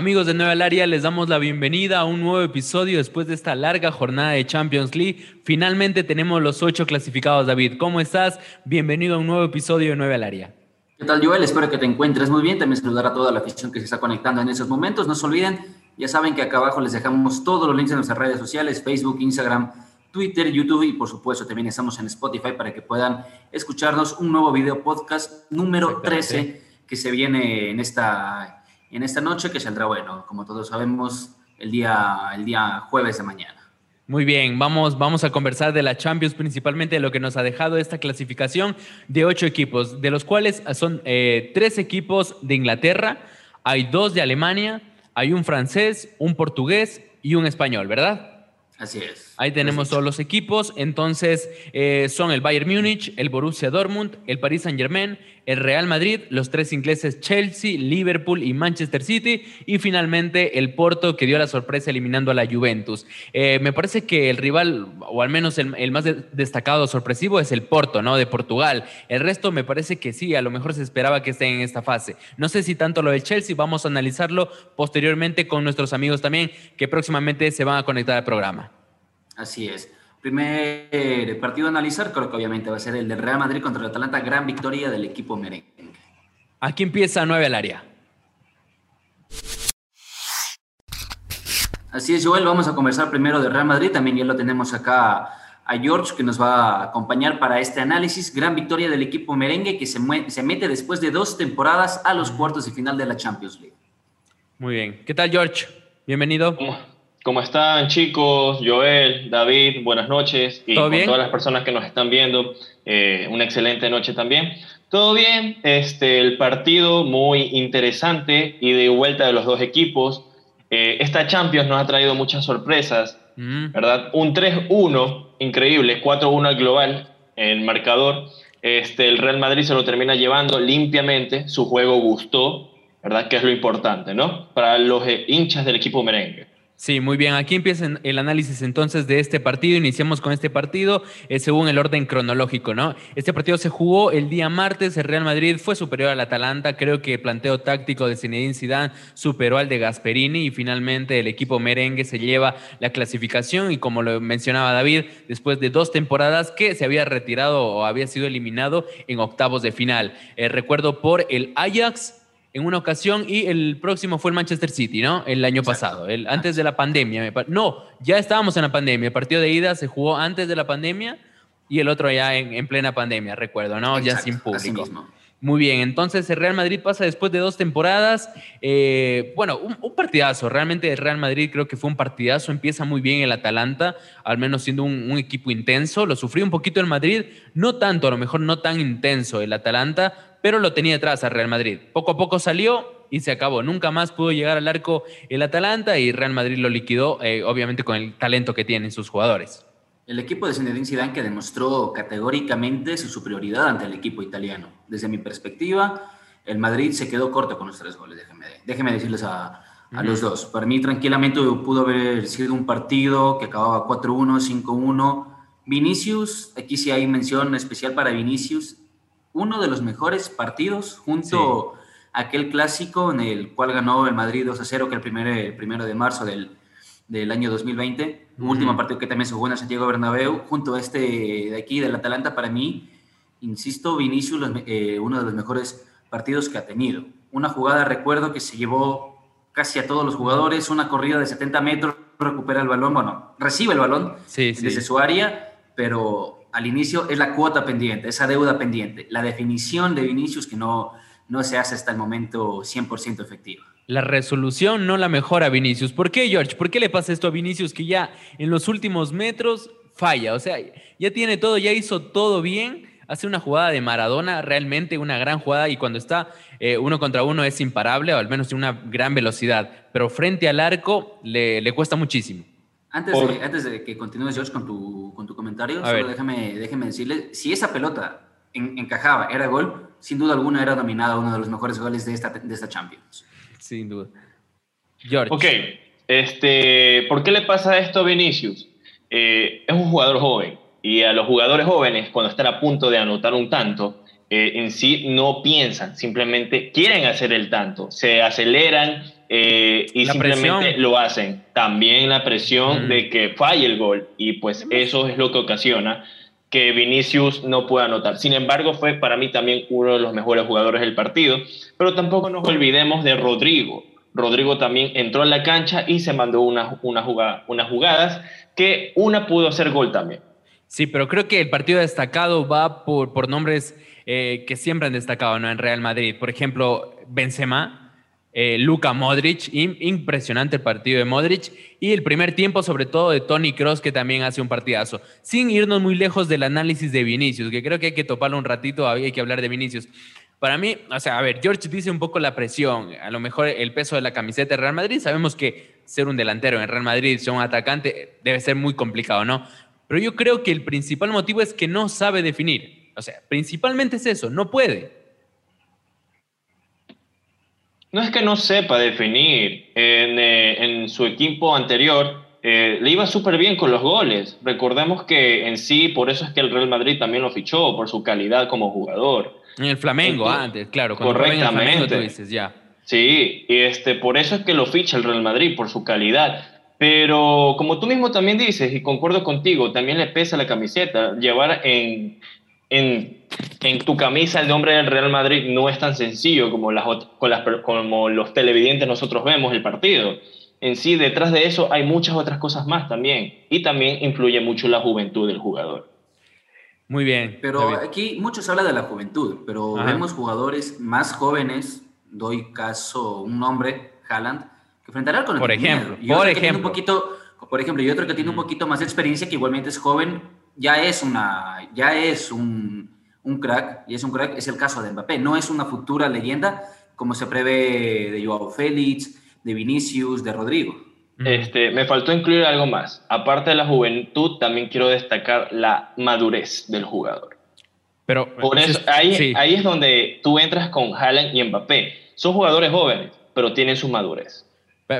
Amigos de Nueva Área, les damos la bienvenida a un nuevo episodio después de esta larga jornada de Champions League. Finalmente tenemos los ocho clasificados, David. ¿Cómo estás? Bienvenido a un nuevo episodio de Nueva Área. ¿Qué tal, Joel? Espero que te encuentres muy bien. También saludar a toda la afición que se está conectando en esos momentos. No se olviden, ya saben que acá abajo les dejamos todos los links en nuestras redes sociales, Facebook, Instagram, Twitter, YouTube y por supuesto también estamos en Spotify para que puedan escucharnos un nuevo video podcast número 13 que se viene en esta en esta noche que saldrá, bueno, como todos sabemos, el día, el día jueves de mañana. Muy bien, vamos, vamos a conversar de la Champions, principalmente de lo que nos ha dejado esta clasificación de ocho equipos, de los cuales son eh, tres equipos de Inglaterra, hay dos de Alemania, hay un francés, un portugués y un español, ¿verdad? Así es. Ahí tenemos todos los equipos. Entonces, eh, son el Bayern Múnich, el Borussia Dortmund, el Paris Saint-Germain, el Real Madrid, los tres ingleses Chelsea, Liverpool y Manchester City. Y finalmente el Porto, que dio la sorpresa eliminando a la Juventus. Eh, me parece que el rival, o al menos el, más destacado sorpresivo, es el Porto, ¿no? De Portugal. El resto me parece que sí, a lo mejor se esperaba que estén en esta fase. No sé si tanto lo del Chelsea, vamos a analizarlo posteriormente con nuestros amigos también, que próximamente se van a conectar al programa. Así es. Primer partido a analizar, creo que obviamente va a ser el del Real Madrid contra el Atalanta. Gran victoria del equipo merengue. Aquí empieza 9 al área. Así es, Joel. Vamos a conversar primero del Real Madrid. También ya lo tenemos acá a George, que nos va a acompañar para este análisis. Gran victoria del equipo merengue que se, se mete después de dos temporadas a los cuartos de final de la Champions League. Muy bien. ¿Qué tal, George? Bienvenido. ¿Cómo están chicos? Joel, David, buenas noches. Y con todas las personas que nos están viendo, eh, una excelente noche también. Todo bien, este, el partido muy interesante y de vuelta de los dos equipos. Eh, esta Champions nos ha traído muchas sorpresas, mm. ¿verdad? Un 3-1, increíble, 4-1 al global en marcador. Este, el Real Madrid se lo termina llevando limpiamente, su juego gustó, ¿verdad? Que es lo importante, ¿no? Para los eh, hinchas del equipo merengue. Sí, muy bien. Aquí empieza el análisis entonces de este partido. Iniciamos con este partido eh, según el orden cronológico, ¿no? Este partido se jugó el día martes. El Real Madrid fue superior al Atalanta. Creo que el planteo táctico de Zinedine Zidane superó al de Gasperini y finalmente el equipo merengue se lleva la clasificación y como lo mencionaba David, después de dos temporadas que se había retirado o había sido eliminado en octavos de final. Eh, recuerdo por el Ajax en una ocasión y el próximo fue el Manchester City, ¿no? El año pasado, el, antes de la pandemia. no, ya estábamos en la pandemia. El partido de ida se jugó antes de la pandemia y el otro ya en, plena pandemia, recuerdo, ¿no? ya sin público. Muy bien, entonces el Real Madrid pasa después de dos temporadas. Eh, bueno, un, partidazo, realmente el Real Madrid creo que fue un partidazo. Empieza muy bien el Atalanta, al menos siendo un, un, equipo intenso. Lo sufrió un poquito el Madrid, no tanto, a lo mejor no tan intenso el Atalanta, pero lo tenía detrás al Real Madrid. Poco a poco salió y se acabó. Nunca más pudo llegar al arco el Atalanta y Real Madrid lo liquidó, eh, obviamente con el talento que tienen sus jugadores. El equipo de Zinedine Zidane que demostró categóricamente su superioridad ante el equipo italiano. Desde mi perspectiva, el Madrid se quedó corto con los tres goles, déjenme, déjenme decirles a, a los dos. Para mí, tranquilamente pudo haber sido un partido que acababa 4-1, 5-1. Vinicius, aquí sí hay mención especial para Vinicius, uno de los mejores partidos junto a aquel clásico en el cual ganó el Madrid 2 a 0, que el, primer, el primero de marzo del, del año 2020, último partido que también se jugó en Santiago Bernabéu, junto a este de aquí, del Atalanta, para mí, insisto, Vinicius, eh, uno de los mejores partidos que ha tenido. Una jugada, recuerdo, que se llevó casi a todos los jugadores, una corrida de 70 metros, recupera el balón, bueno, recibe el balón desde su área, pero al inicio es la cuota pendiente, esa deuda pendiente, la definición de Vinicius que no, no se hace hasta el momento 100% efectiva. La resolución no la mejora Vinicius. ¿Por qué, George? ¿Por qué le pasa esto a Vinicius que ya en los últimos metros falla? O sea, ya tiene todo, ya hizo todo bien, hace una jugada de Maradona, realmente una gran jugada y cuando está eh, uno contra uno es imparable o al menos tiene una gran velocidad, pero frente al arco le, le cuesta muchísimo. Antes, de, antes de que continúes, George, con tu, con tu comentario, solo déjame, déjame decirle, si esa pelota encajaba, era gol, sin duda alguna era nominada uno de los mejores goles de esta, de esta Champions. Sin duda. George. Ok, este, ¿por qué le pasa esto a Vinicius? Eh, es un jugador joven y a los jugadores jóvenes, cuando están a punto de anotar un tanto, eh, en sí no piensan, simplemente quieren hacer el tanto, se aceleran eh, y simplemente lo hacen. También la presión de que falle el gol y pues eso es lo que ocasiona que Vinicius no pueda anotar. Sin embargo, fue para mí también uno de los mejores jugadores del partido, pero tampoco nos olvidemos de Rodrigo. Rodrigo también entró en la cancha y se mandó una, una jugada, unas jugadas que una pudo hacer gol también. Sí, pero creo que el partido destacado va por, por nombres eh, que siempre han destacado ¿no? en Real Madrid. Por ejemplo, Benzema, eh, Luka Modric, impresionante el partido de Modric, y el primer tiempo sobre todo de Tony Cross, que también hace un partidazo. Sin irnos muy lejos del análisis de Vinicius, que creo que hay que toparlo un ratito, hay que hablar de Vinicius. Para mí, o sea, a ver, George dice un poco la presión, a lo mejor el peso de la camiseta de Real Madrid. Sabemos que ser un delantero en Real Madrid, ser un atacante, debe ser muy complicado, ¿no? Pero yo creo que el principal motivo es que no sabe definir. O sea, principalmente es eso, no puede. No es que no sepa definir. En, eh, su equipo anterior eh, le iba súper bien con los goles. Recordemos que en sí, por eso es que el Real Madrid también lo fichó, por su calidad como jugador. En el Flamengo antes, claro. Correctamente. tú dices, ya. Sí, y este, por eso es que lo ficha el Real Madrid, por su calidad. Pero como tú mismo también dices, y concuerdo contigo, también le pesa la camiseta. Llevar en, en, en tu camisa el nombre del Real Madrid no es tan sencillo como, las, como los televidentes nosotros vemos el partido. En sí, detrás de eso hay muchas otras cosas más también. Y también influye mucho la juventud del jugador. Muy bien. Pero aquí muchos habla de la juventud, pero vemos jugadores más jóvenes, doy caso un nombre, Haaland, que enfrentará con el Por ejemplo, por ejemplo. Un poquito, por ejemplo, y otro que tiene un poquito más de experiencia, que igualmente es joven, ya es, una, ya es un, un crack, y es un crack, es el caso de Mbappé, no es una futura leyenda como se prevé de Joao Félix, de Vinicius, de Rodrigo. Este, me faltó incluir algo más. Aparte de la juventud, también quiero destacar la madurez del jugador. Pero Por eso, ahí, ahí es donde tú entras con Haaland y Mbappé. Son jugadores jóvenes, pero tienen su madurez.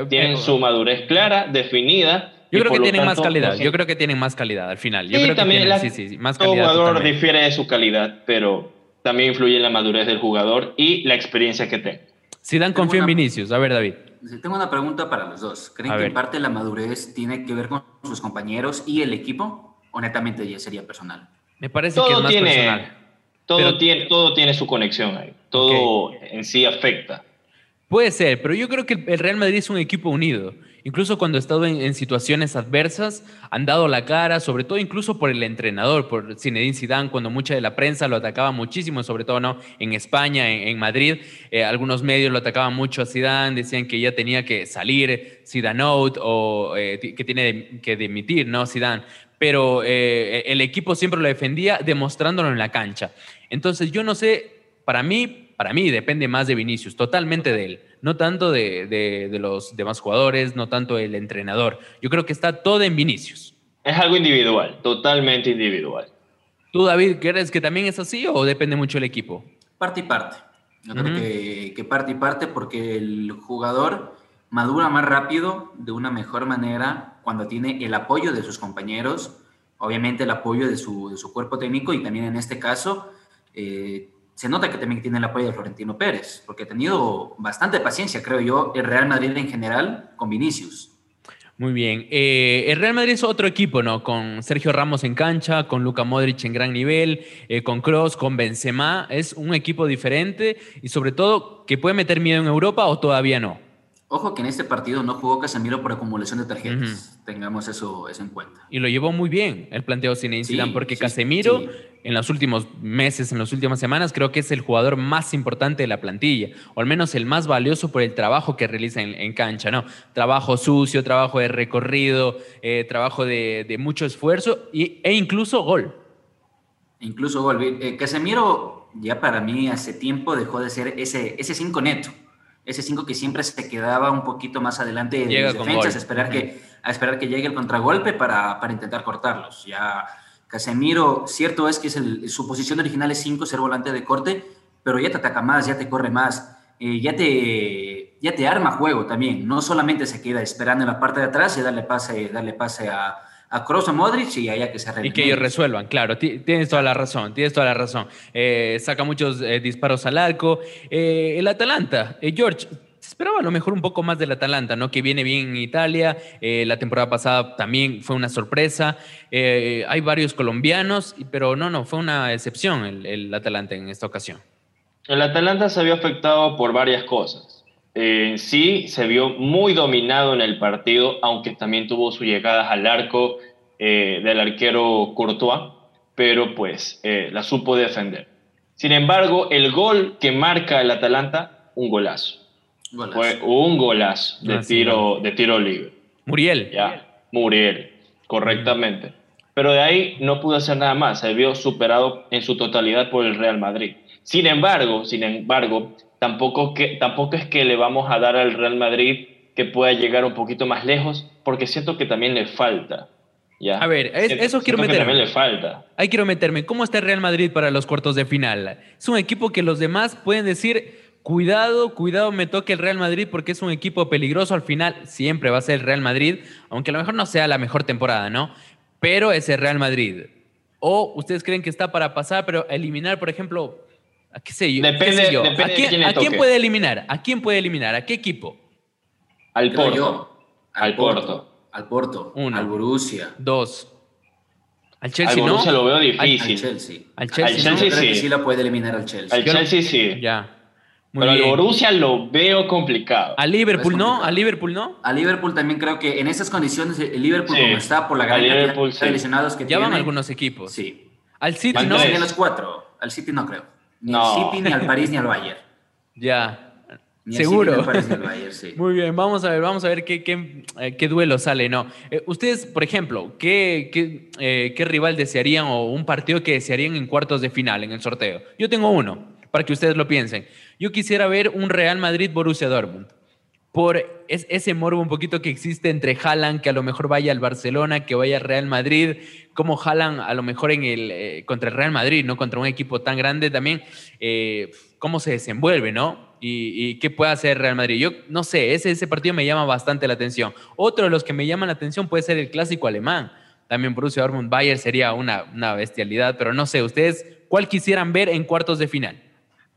tienen su madurez clara, definida. Yo creo que tienen más calidad. Yo creo que tienen más calidad al final. Yo creo también que tienen, sí, sí, más todo jugador difiere de su calidad, pero también influye en la madurez del jugador y la experiencia que tenga. dan confío en Vinicius. A ver, David. Tengo una pregunta para los dos. ¿Creen que en parte la madurez tiene que ver con sus compañeros y el equipo? ¿O netamente ya sería personal? Me parece que es más tiene, personal. Todo, tiene, todo tiene su conexión ahí. Todo en sí afecta. Puede ser, pero yo creo que el Real Madrid es un equipo unido. Incluso cuando ha estado en, situaciones adversas, han dado la cara, sobre todo incluso por el entrenador, por Zinedine Zidane, cuando mucha de la prensa lo atacaba muchísimo, sobre todo ¿no? en España, en, Madrid. Eh, algunos medios lo atacaban mucho a Zidane, decían que ya tenía que salir Zidane out o eh, que tiene que dimitir, ¿no? Zidane. Pero eh, el equipo siempre lo defendía demostrándolo en la cancha. Entonces yo no sé, para mí, para mí depende más de Vinicius, totalmente de él no tanto de, los demás jugadores, no tanto el entrenador. Yo creo que está todo en Vinicius. Es algo individual, totalmente individual. ¿Tú, David, crees que también es así o depende mucho del equipo? Parte y parte. Yo creo que, que, parte y parte porque el jugador madura más rápido, de una mejor manera, cuando tiene el apoyo de sus compañeros, obviamente el apoyo de su, de su cuerpo técnico y también en este caso eh, se nota que también tiene el apoyo de Florentino Pérez, porque ha tenido bastante paciencia, creo yo, el Real Madrid en general con Vinicius. Muy bien. Eh, el Real Madrid es otro equipo, ¿no? Con Sergio Ramos en cancha, con Luca Modric en gran nivel, eh, con Cross, con Benzema. Es un equipo diferente y sobre todo que puede meter miedo en Europa o todavía no. Ojo que en este partido no jugó Casemiro por acumulación de tarjetas. Tengamos eso, eso, en cuenta. Y lo llevó muy bien el planteo sin sí, porque Casemiro en los últimos meses, en las últimas semanas, creo que es el jugador más importante de la plantilla, o al menos el más valioso por el trabajo que realiza en, cancha, ¿no? Trabajo sucio, trabajo de recorrido, eh, trabajo de, mucho esfuerzo e incluso gol. Incluso gol. Eh, Casemiro ya para mí hace tiempo dejó de ser ese, ese cinco neto ese 5 que siempre se quedaba un poquito más adelante de las defensas, a esperar, que, a esperar que llegue el contragolpe para, para intentar cortarlos. Ya Casemiro, cierto es que es su posición original es 5, ser volante de corte, pero ya te ataca más, ya te corre más, eh, ya, te, ya te arma juego también. No solamente se queda esperando en la parte de atrás y darle pase, darle pase a, a Kroos o Modric y allá que se Y que ellos resuelvan, claro, tienes toda la razón, tienes toda la razón. Eh, saca muchos eh, disparos al arco. Eh, el Atalanta, George, esperaba a lo mejor un poco más del Atalanta, ¿no? Que viene bien en Italia, eh, la temporada pasada también fue una sorpresa, eh, hay varios colombianos, pero no, no, fue una excepción el, el Atalanta en esta ocasión. El Atalanta se vio afectado por varias cosas. En sí se vio muy dominado en el partido, aunque también tuvo sus llegadas al arco del arquero Courtois, pero pues la supo defender. Sin embargo, el gol que marca el Atalanta, un golazo. Fue un golazo de, ah, tiro, de tiro libre. Muriel. Ya, Muriel, correctamente. Pero de ahí no pudo hacer nada más. Se vio superado en su totalidad por el Real Madrid. Sin embargo, sin embargo, tampoco, que, tampoco es que le vamos a dar al Real Madrid que pueda llegar un poquito más lejos, porque siento que también le falta. A ver, eso quiero meterme. le falta. Ahí quiero meterme. ¿Cómo está el Real Madrid para los cuartos de final? Es un equipo que los demás pueden decir, cuidado, cuidado, me toque el Real Madrid porque es un equipo peligroso. Al final siempre va a ser el Real Madrid, aunque a lo mejor no sea la mejor temporada, ¿no? Pero es el Real Madrid. O ustedes creen que está para pasar, pero eliminar, por ejemplo, ¿a qué sé yo? Depende, ¿A, quién, ¿a quién, puede eliminar? ¿A quién puede eliminar? ¿A qué equipo? Al Porto. Al Porto. Al Porto. Uno. Al Borussia. Dos. Al Chelsea, al Borussia lo veo difícil. Al, Chelsea. Al Chelsea, al Chelsea sí. sí lo puede eliminar al Chelsea. Al Chelsea sí. Ya. Muy Pero al Borussia lo veo complicado. ¿A Liverpool no? ¿A Liverpool no? A Liverpool también creo que en esas condiciones el Liverpool como está por la gran cantidad de sí. lesionados que ya tiene. van algunos equipos. Sí. Al City no. Serían los cuatro. Al City no creo. Ni no. al City, ni al París, ni al Bayern. Ya. Seguro. sí. Muy bien, vamos a ver, vamos a ver qué, qué, eh, qué duelo sale, ¿no? Eh, ustedes, por ejemplo, ¿qué, qué, eh, ¿qué, rival desearían o un partido que desearían en cuartos de final, en el sorteo? Yo tengo uno, para que ustedes lo piensen. Yo quisiera ver un Real Madrid-Borussia Dortmund. Por ese morbo un poquito que existe entre Haaland, que a lo mejor vaya al Barcelona, que vaya al Real Madrid, como Haaland a lo mejor en el, contra el Real Madrid, ¿no? Contra un equipo tan grande también, cómo se desenvuelve, ¿no? y, qué puede hacer Real Madrid. Yo no sé, ese, ese partido me llama bastante la atención. Otro de los que me llaman la atención puede ser el clásico alemán. También Borussia Dortmund Bayern sería una, una bestialidad, pero no sé, ustedes, ¿cuál quisieran ver en cuartos de final?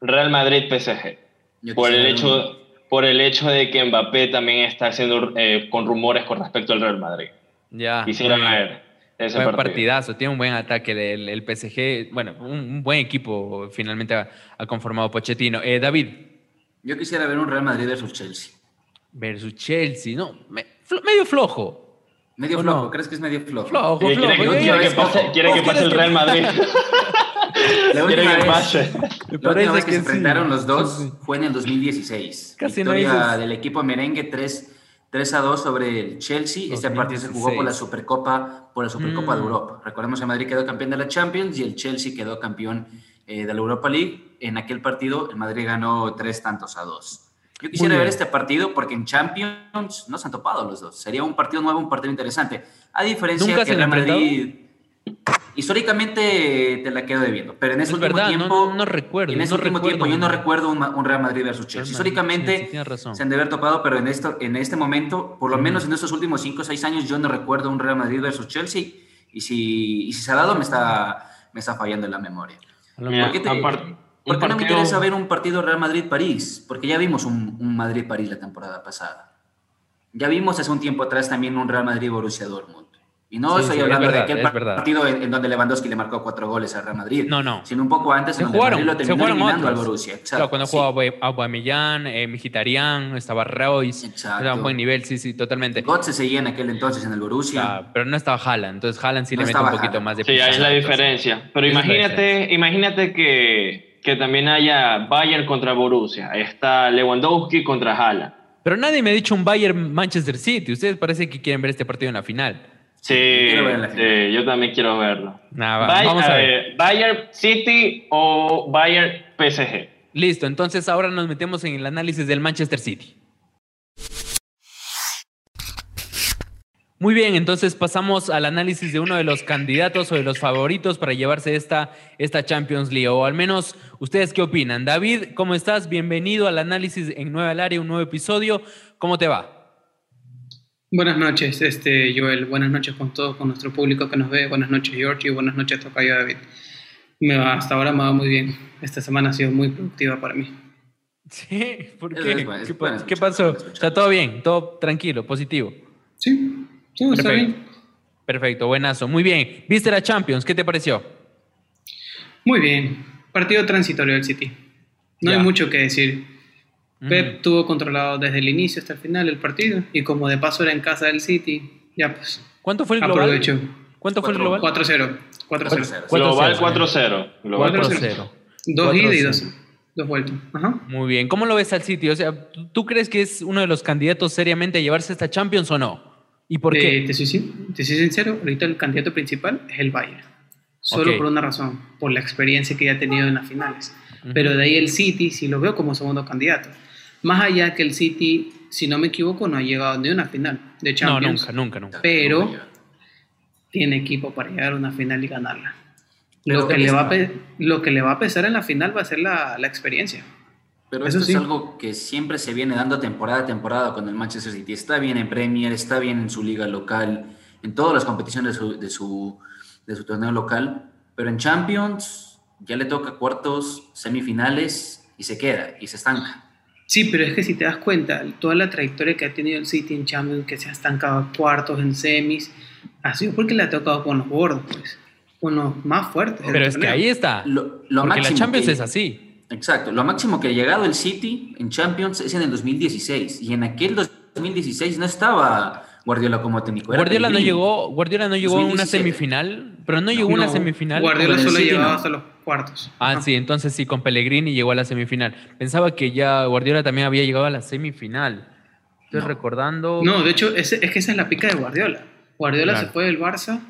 Real Madrid PSG. Por el, hecho, por el hecho de que Mbappé también está haciendo eh, con rumores con respecto al Real Madrid. Ya. Quisiera ver ese buen partidazo, tiene un buen ataque del el PSG. Bueno, un, buen equipo finalmente ha, conformado Pochettino. Eh, David, yo quisiera ver un Real Madrid versus Chelsea. Versus Chelsea, no, medio flojo. Medio flojo, ¿crees que es medio flojo? Flojo, flojo. Quiere, que, pase, quiere que pase el Real Madrid. La última vez, pase. La última vez que, se enfrentaron los dos fue en el 2016. Casi Victoria del equipo merengue 3, 3 a 2 sobre el Chelsea. Este partido se jugó por la Supercopa, por la Supercopa de mm. Europa. Recordemos que Madrid quedó campeón de la Champions y el Chelsea quedó campeón eh, de la Europa League. En aquel partido el Madrid ganó tres tantos a dos. Yo quisiera ver este partido porque en Champions no se han topado los dos. Sería un partido nuevo, un partido interesante. A diferencia de que el Madrid históricamente te la quedo debiendo, pero en ese último tiempo no, recuerdo. En ese último tiempo yo no recuerdo un, Real Madrid versus Chelsea. Históricamente se han de haber topado, pero en esto en este momento, por lo menos en estos últimos 5 o 6 años yo no recuerdo un Real Madrid versus Chelsea y si, y si se ha dado me está me está fallando en la memoria. ¿Por qué, no me interesa ver un partido Real Madrid-París? Porque ya vimos un, un Madrid-París la temporada pasada. Ya vimos hace un tiempo atrás también un Real Madrid-Borussia Dortmund. Y no estoy hablando de aquel partido en, donde Lewandowski le marcó cuatro goles al Real Madrid. No, no. Sino un poco antes, en donde Madrid lo terminó eliminando al Borussia. Exacto, cuando jugaba Aubameyang, eh, Mkhitaryan, estaba Reus. Era un buen nivel, sí, sí, totalmente. Götze seguía en aquel entonces en el Borussia. pero no estaba Haaland. Entonces Haaland sí le mete un poquito más de Sí, ahí es la diferencia. Pero imagínate, imagínate que, que también haya Bayern contra Borussia. Está Lewandowski contra Haaland. Pero nadie me ha dicho un Bayern-Manchester City. Ustedes parece que quieren ver este partido en la final. Sí, yo también quiero verlo. vamos a ver. Bayern City o Bayern PSG. Listo, entonces ahora nos metemos en el análisis del Manchester City. Muy bien, entonces pasamos al análisis de uno de los candidatos o de los favoritos para llevarse esta, esta Champions League, o al menos ustedes qué opinan. David, ¿cómo estás? Bienvenido al análisis en Nueva Área, un nuevo episodio. ¿Cómo te va? Buenas noches, este, Joel. Buenas noches con todos, con nuestro público que nos ve. Buenas noches, George. Y buenas noches, Tocayo David. Me va, hasta ahora me va muy bien. Esta semana ha sido muy productiva para mí. Sí, ¿por qué? ¿Qué, pasó? Está todo bien, todo tranquilo, positivo. Sí, todo está bien. Perfecto, buenazo. Muy bien. ¿Viste la Champions? ¿Qué te pareció? Muy bien. Partido transitorio del City. No hay mucho que decir. Pep tuvo controlado desde el inicio hasta el final el partido y como de paso era en casa del City, ya pues. ¿Cuánto fue el global? Aprovecho. ¿Cuánto fue el global? 4-0. 4-0. Global 4-0. 4-0. Dos idas y dos, dos vueltas. Muy bien. ¿Cómo lo ves al City? O sea, ¿tú crees que es uno de los candidatos seriamente a llevarse esta Champions o no? ¿Y por qué? Eh, te, soy, sincero, ahorita el candidato principal es el Bayern. Solo por una razón, por la experiencia que ya ha tenido en las finales. Pero de ahí el City sí lo veo como segundo candidato. Más allá que el City, si no me equivoco, no ha llegado ni a una final de Champions. No, nunca, nunca, nunca. Pero tiene equipo para llegar a una final y ganarla. Lo que, le va a lo que le va a pesar en la final va a ser la, la experiencia. Pero eso es algo que siempre se viene dando temporada a temporada con el Manchester City. Está bien en Premier, está bien en su liga local, en todas las competiciones de su, de su, de su torneo local, pero en Champions ya le toca cuartos, semifinales y se queda y se estanca. Sí, pero es que si te das cuenta, toda la trayectoria que ha tenido el City en Champions, que se ha estancado a cuartos, en semis, ha sido porque le ha tocado con los gordos, pues, con los más fuertes. Pero es que ahí está. Lo, porque la Champions es así. Exacto. Lo máximo que ha llegado el City en Champions es en el 2016. Y en aquel 2016 no estaba Guardiola como técnico. Guardiola no llegó, Guardiola no llegó a una semifinal, pero no llegó a una semifinal. Guardiola solo llegó hasta los cuartos. Ah, sí, entonces sí, con Pellegrini llegó a la semifinal. Pensaba que ya Guardiola también había llegado a la semifinal. Estoy recordando. No, de hecho, es, es, que esa es la pica de Guardiola. Guardiola se fue del Barça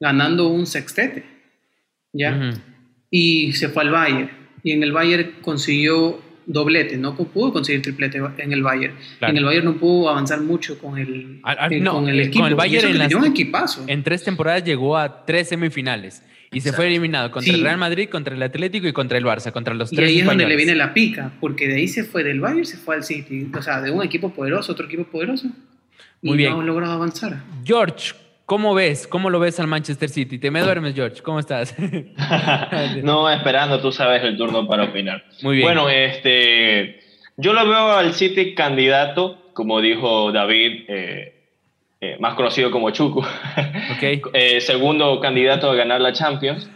ganando un sextete. ¿Ya? Y se fue al Bayern y en el Bayern consiguió doblete, no pudo conseguir triplete en el Bayern. En el Bayern no pudo avanzar mucho con el, eh, con el equipo. Con el Bayern en, un equipazo. en tres temporadas llegó a tres semifinales y se fue eliminado contra el Real Madrid, contra el Atlético y contra el Barça, contra los tres. Y ahí es donde le viene la pica, porque de ahí se fue del Bayern, se fue al City, o sea, de un equipo poderoso, otro equipo poderoso. Muy y bien. no ha logrado avanzar. George, ¿Cómo ves? ¿Cómo lo ves al Manchester City? ¿Te me duermes, George? ¿Cómo estás? no, esperando, tú sabes el turno para opinar. Muy bien. Bueno, este, yo lo veo al City candidato, como dijo David, eh, eh, más conocido como Chuku. Okay. Eh, segundo candidato a ganar la Champions.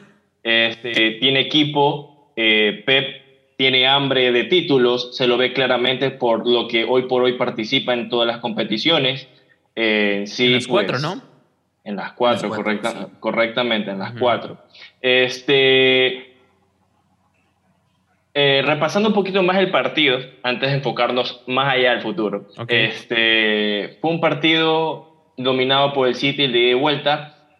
Este, tiene equipo, Pep tiene hambre de títulos, se lo ve claramente por lo que hoy por hoy participa en todas las competiciones. sí, en las cuatro, pues, ¿no? En las cuatro, correcta, correctamente, en las cuatro. Este, eh, repasando un poquito más el partido, antes de enfocarnos más allá del futuro. Este, fue un partido dominado por el City de vuelta.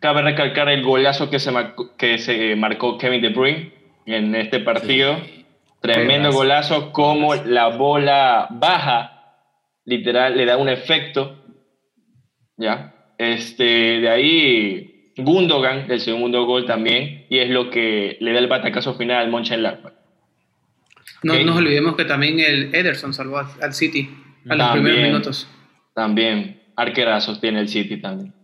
Cabe recalcar el golazo que se, marcó, que se marcó Kevin De Bruyne en este partido. Tremendo golazo, como la bola baja, literal, le da un efecto. ¿Ya? Este, de ahí Gundogan, el segundo gol también, y es lo que le da el batacazo final al Mönchengladbach. No nos olvidemos que también el Ederson salvó al City a los primeros minutos. También, arquerazos tiene el City también.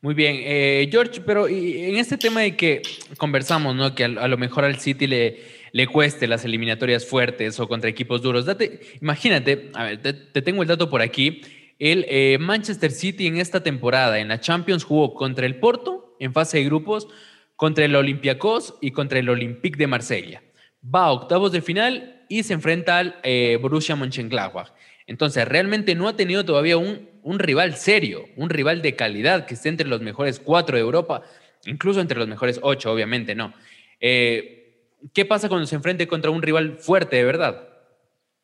Muy bien, eh, George, pero en este tema de que conversamos, ¿no? Que a, lo mejor al City le, le cueste las eliminatorias fuertes o contra equipos duros. Date, imagínate, a ver, te tengo el dato por aquí. El eh, Manchester City en esta temporada en la Champions jugó contra el Porto en fase de grupos, contra el Olympiacos y contra el Olympique de Marsella. Va a octavos de final y se enfrenta al eh, Borussia Mönchengladbach. Entonces, realmente no ha tenido todavía un, rival serio, un rival de calidad que esté entre los mejores cuatro de Europa, incluso entre los mejores ocho, obviamente, ¿no? Eh, ¿Qué pasa cuando se enfrente contra un rival fuerte, de verdad?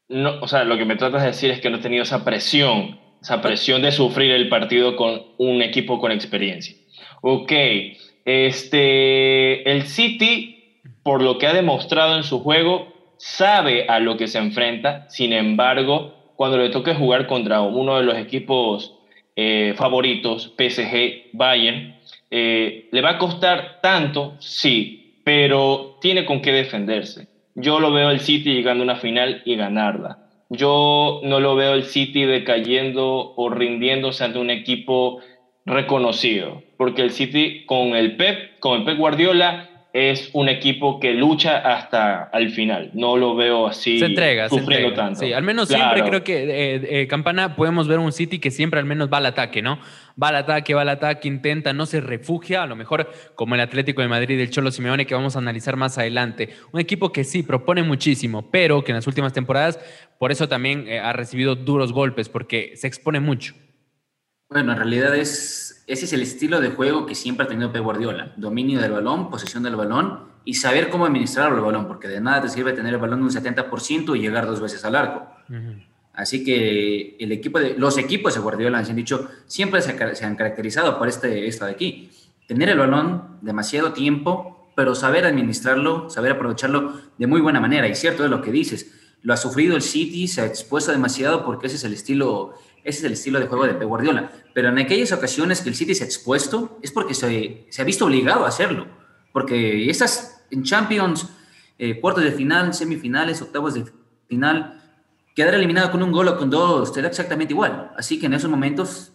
No, o sea, lo que me tratas de decir es que no ha tenido esa presión esa presión de sufrir el partido con un equipo con experiencia. Ok, este, el City, por lo que ha demostrado en su juego, sabe a lo que se enfrenta, sin embargo, cuando le toque jugar contra uno de los equipos eh, favoritos, PSG, Bayern, eh, le va a costar tanto, sí, pero tiene con qué defenderse. Yo lo veo el City llegando a una final y ganarla yo no lo veo el City decayendo o rindiéndose ante un equipo reconocido, porque el City con el Pep, con el Pep Guardiola es un equipo que lucha hasta al final. No lo veo así se entrega, sufriendo tanto. Sí, al menos siempre creo que eh, eh, Campana podemos ver un City que siempre al menos va al ataque, ¿no? Va al ataque, va al ataque, intenta, no se refugia, a lo mejor como el Atlético de Madrid, el Cholo Simeone, que vamos a analizar más adelante. Un equipo que sí propone muchísimo, pero que en las últimas temporadas por eso también eh, ha recibido duros golpes, porque se expone mucho. Bueno, en realidad es, ese es el estilo de juego que siempre ha tenido Pep Guardiola. Dominio del balón, posesión del balón y saber cómo administrar el balón, porque de nada te sirve tener el balón un 70% y llegar dos veces al arco. Así que el equipo de, los equipos de Guardiola, se han dicho, siempre se, han caracterizado por este, esto de aquí. Tener el balón demasiado tiempo, pero saber administrarlo, saber aprovecharlo de muy buena manera. Y cierto es lo que dices. Lo ha sufrido el City, se ha expuesto demasiado porque ese es el estilo ese es el estilo de juego de Pep Guardiola. Pero en aquellas ocasiones que el City se ha expuesto, es porque se, se ha visto obligado a hacerlo. Porque estas en Champions, eh, cuartos de final, semifinales, octavos de final, quedar eliminado con un gol o con dos te exactamente igual. Así que en esos momentos,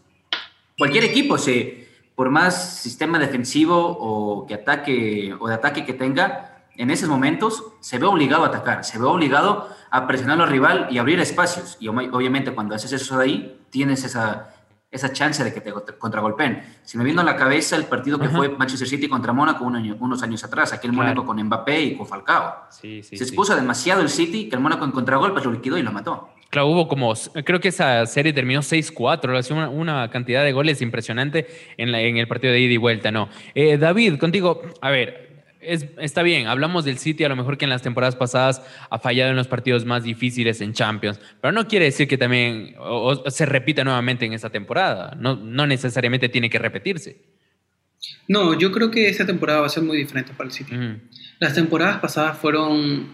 cualquier equipo, se, por más sistema defensivo o, que ataque, o de ataque que tenga, en esos momentos se ve obligado a atacar, se ve obligado a presionar al rival y abrir espacios. Y obviamente cuando haces eso de ahí, tienes esa, esa chance de que te contragolpeen. Si me viene a la cabeza el partido que fue Manchester City contra Mónaco unos años atrás, aquel Mónaco con Mbappé y con Falcao. se expuso demasiado el City que el Mónaco en contragolpes lo liquidó y lo mató. Claro, hubo como, creo que esa serie terminó 6-4, una, una cantidad de goles impresionante en, en el partido de ida y vuelta, ¿no? Eh, David, contigo, a ver, está bien, hablamos del City a lo mejor que en las temporadas pasadas ha fallado en los partidos más difíciles en Champions, pero no quiere decir que también se repita nuevamente en esta temporada, no, no necesariamente tiene que repetirse. No, yo creo que esta temporada va a ser muy diferente para el City. Las temporadas pasadas fueron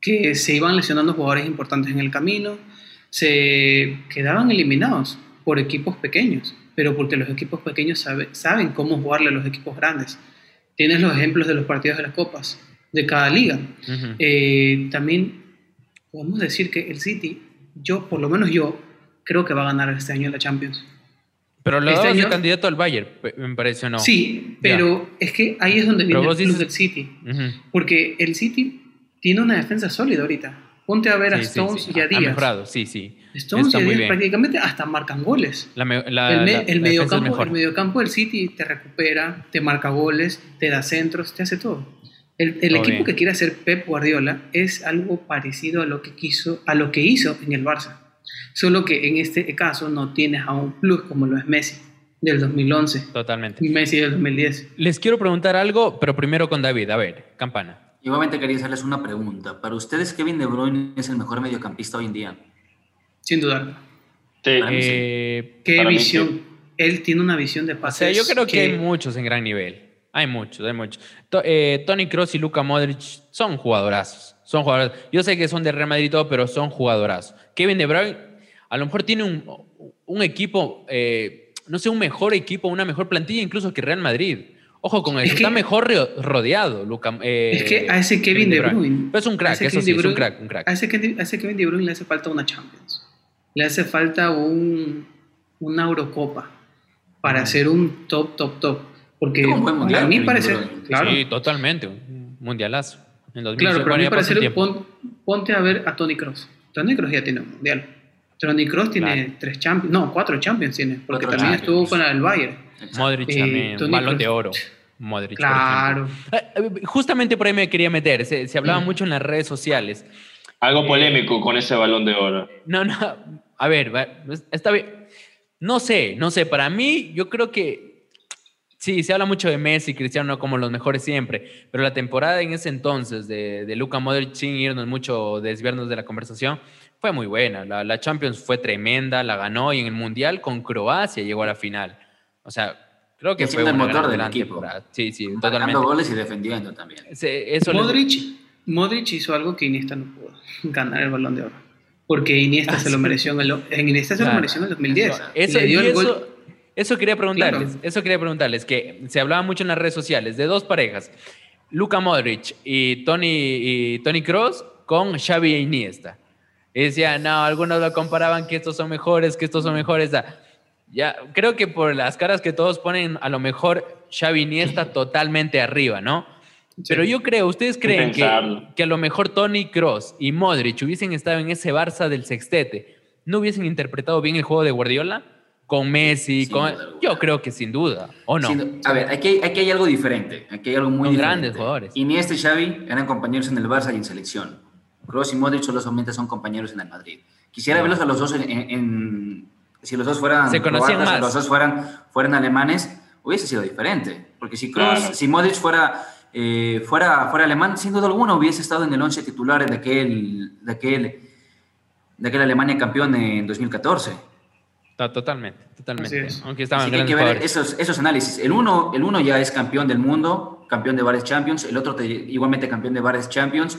que se iban lesionando jugadores importantes en el camino, se quedaban eliminados por equipos pequeños, pero porque los equipos pequeños saben cómo jugarle a los equipos grandes. Tienes los ejemplos de los partidos de las copas de cada liga. Eh, también podemos decir que el City, yo, por lo menos yo, creo que va a ganar este año la Champions. Pero lo este año, candidato al Bayern, me parece, ¿no? Sí, pero es que ahí es donde viene el plus del City. Porque el City tiene una defensa sólida ahorita. Ponte a ver a Stones y a Díaz. Ha mejorado, sí, sí. Stones y Díaz prácticamente hasta marcan goles. el, mediocampo, el, mediocampo, del City te recupera, te marca goles, te da centros, te hace todo. El, equipo que quiere hacer Pep Guardiola es algo parecido a lo que quiso, a lo que hizo en el Barça. Solo que en este caso no tienes a un plus como lo es Messi del 2011. Totalmente. Y Messi del 2010. Les quiero preguntar algo, pero primero con David. A ver, campana. Igualmente quería hacerles una pregunta. ¿Para ustedes Kevin De Bruyne es el mejor mediocampista hoy en día? Sin duda. Eh, ¿Qué visión? Él tiene una visión de pase. yo creo que... hay muchos en gran nivel. Hay muchos, hay muchos. Eh, Tony Cross y Luka Modric son jugadorazos. Son jugadores. Yo sé que son de Real Madrid y todo, pero son jugadorazos. Kevin De Bruyne a lo mejor tiene un, equipo, eh, no sé, un mejor equipo, una mejor plantilla incluso que Real Madrid. Ojo con eso, está mejor rodeado, Luca. Eh, es que a ese Kevin, De Bruyne. es un crack, eso sí, es un crack, un crack. A ese, Kevin De Bruyne le hace falta una Champions. Le hace falta un, una Eurocopa para ser un top, top, top. Porque a mí parece. Claro. Sí, totalmente. Un mundialazo. En claro, pero a mí parece. ponte a ver a Tony Cross. Tony Cross ya tiene un mundial. Tony Cross tiene tres Champions. No, cuatro Champions tiene. Porque también estuvo con el Bayern. Modric eh, también, balón de oro. Modric, claro. Eh, eh, justamente por ahí me quería meter. Se, hablaba mm. mucho en las redes sociales. Algo polémico con ese balón de oro. No, no. A ver, está bien. No sé, no sé. Para mí, yo creo que Sí, se habla mucho de Messi y Cristiano como los mejores siempre, pero la temporada en ese entonces de, de Luka Modric, sin irnos mucho, desviarnos de la conversación, fue muy buena. La, la, Champions fue tremenda, la ganó y en el Mundial con Croacia llegó a la final. O sea, creo que fue el motor del equipo. Sí, sí, totalmente. goles y defendiendo también. eso Modric, Modric hizo algo que Iniesta no pudo, ganar el Balón de Oro. Porque Iniesta ah, se lo mereció en el, en Iniesta se lo mereció en el 2010. Eso, eso, quería preguntarles, eso quería preguntarles, que se hablaba mucho en las redes sociales de dos parejas, Luca Modric y Tony, y Tony Cross con Xavi e Iniesta. Y decían, no, algunos lo comparaban que estos son mejores, que estos son mejores. Ya, creo que por las caras que todos ponen, a lo mejor Xavi Iniesta totalmente arriba, ¿no? Pero yo creo, ¿ustedes creen que, que, a lo mejor Tony Cross y Modric hubiesen estado en ese Barça del sextete, no hubiesen interpretado bien el juego de Guardiola? Con Messi, con... yo creo que sin duda, ¿o no? a ver, aquí, aquí, hay algo diferente, aquí hay algo muy diferente. grandes jugadores. Iniesta y Xavi eran compañeros en el Barça y en selección. Kroos y Modric solamente son compañeros en el Madrid. Quisiera verlos a los dos en, si los dos fueran Se conocían más. los dos fueran, fueran alemanes, hubiese sido diferente. Porque si Kroos, si Modric fuera, eh, fuera, fuera alemán, sin duda alguna hubiese estado en el once titular de aquel, de aquel, de aquel Alemania campeón en 2014. Totalmente, totalmente. Aunque estaban hay que ver esos, esos análisis. El uno, el uno ya es campeón del mundo, campeón de varios Champions, el otro igualmente campeón de varios Champions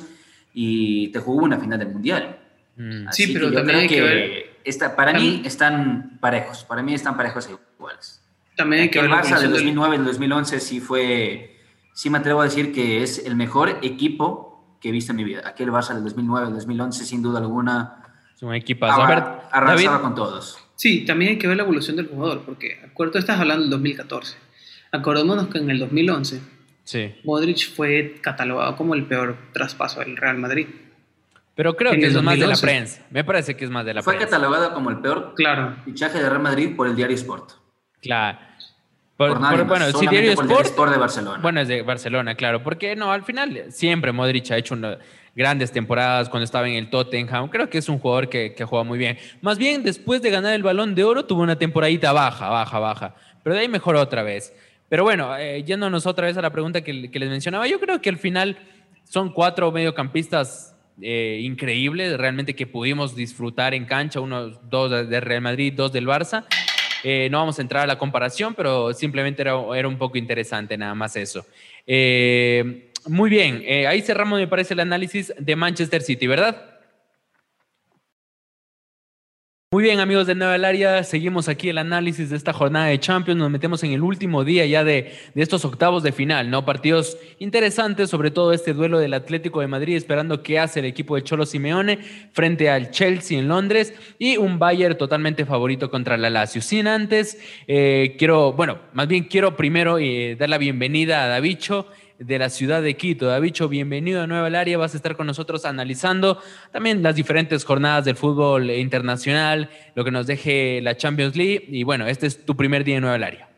y te jugó una final del Mundial. Mm. sí, pero también hay que, ver. Esta, para mí están parejos, para mí están parejos e iguales. También hay que el Barça del 2009 del 2011 sí fue, sí me atrevo a decir que es el mejor equipo que he visto en mi vida. Aquel Barça del 2009 del 2011 sin duda alguna. Es un equipazo. A con todos. Sí, también hay que ver la evolución del jugador, porque acuerdo, estás hablando del 2014. Acordémonos que en el 2011 sí. Modric fue catalogado como el peor traspaso del Real Madrid. Pero creo que es más de la prensa. Me parece que es más de la fue prensa. Fue catalogado como el peor claro. fichaje de Real Madrid por el diario Sport. Claro. Por, bueno, si diario Sport, de Barcelona. Bueno, es de Barcelona, claro. Porque no, al final siempre Modric ha hecho una, grandes temporadas cuando estaba en el Tottenham. Creo que es un jugador que, que juega muy bien. Más bien, después de ganar el balón de oro, tuvo una temporadita baja, baja, baja. Pero de ahí mejoró otra vez. Pero bueno, eh, yéndonos otra vez a la pregunta que, les mencionaba, yo creo que al final son cuatro mediocampistas eh, increíbles, realmente que pudimos disfrutar en cancha, unos dos de Real Madrid, dos del Barça. Eh, no vamos a entrar a la comparación, pero simplemente era, un poco interesante nada más eso. Eh, muy bien, eh, ahí cerramos, me parece, el análisis de Manchester City, ¿verdad? Muy bien, amigos de Nueva Área, seguimos aquí el análisis de esta jornada de Champions. Nos metemos en el último día ya de, estos octavos de final, ¿no? Partidos interesantes, sobre todo este duelo del Atlético de Madrid, esperando qué hace el equipo de Cholo Simeone frente al Chelsea en Londres y un Bayern totalmente favorito contra la Lazio. Sin antes, eh, quiero, bueno, más bien quiero primero eh, dar la bienvenida a Davicho de la ciudad de Quito. Davicho, bienvenido a Nueva Área. Vas a estar con nosotros analizando también las diferentes jornadas del fútbol internacional, lo que nos deje la Champions League. Y bueno, este es tu primer día en Nueva Área.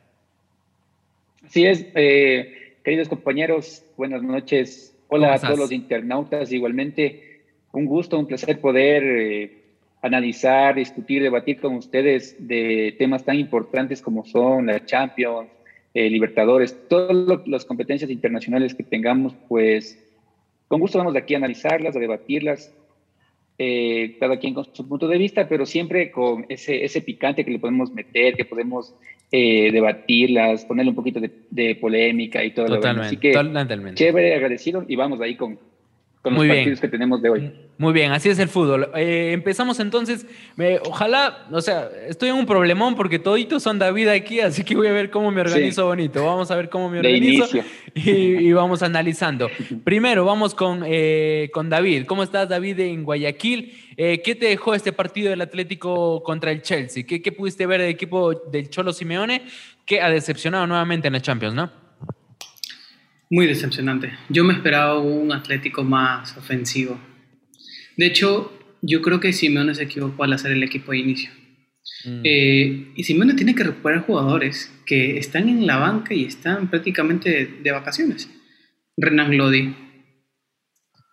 Así es, eh, queridos compañeros, buenas noches. Hola a todos los internautas. Igualmente, un gusto, un placer poder eh, analizar, discutir, debatir con ustedes de temas tan importantes como son la Champions, eh, Libertadores, todas las competencias internacionales que tengamos, pues con gusto vamos de aquí a analizarlas, a debatirlas, eh, cada quien con su punto de vista, pero siempre con ese, ese picante que le podemos meter, que podemos eh, debatirlas, ponerle un poquito de, polémica y todo. Totalmente, Así que totalmente. chévere, agradecido y vamos ahí con, con los partidos que tenemos de hoy. Muy bien, así es el fútbol. Eh, empezamos entonces. ojalá, o sea, estoy en un problemón porque toditos son David aquí, así que voy a ver cómo me organizo bonito. Vamos a ver cómo me organizo y, vamos analizando. Primero, vamos con, eh, con David. ¿Cómo estás, David, en Guayaquil? Eh, ¿Qué te dejó este partido del Atlético contra el Chelsea? ¿Qué, ¿Qué pudiste ver del equipo del Cholo Simeone que ha decepcionado nuevamente en la Champions, no? Muy decepcionante. Yo me esperaba un Atlético más ofensivo. De hecho, yo creo que Simeone se equivocó al hacer el equipo de inicio. Mm. Eh, y Simeone tiene que recuperar jugadores que están en la banca y están prácticamente de, vacaciones. Renan Lodi.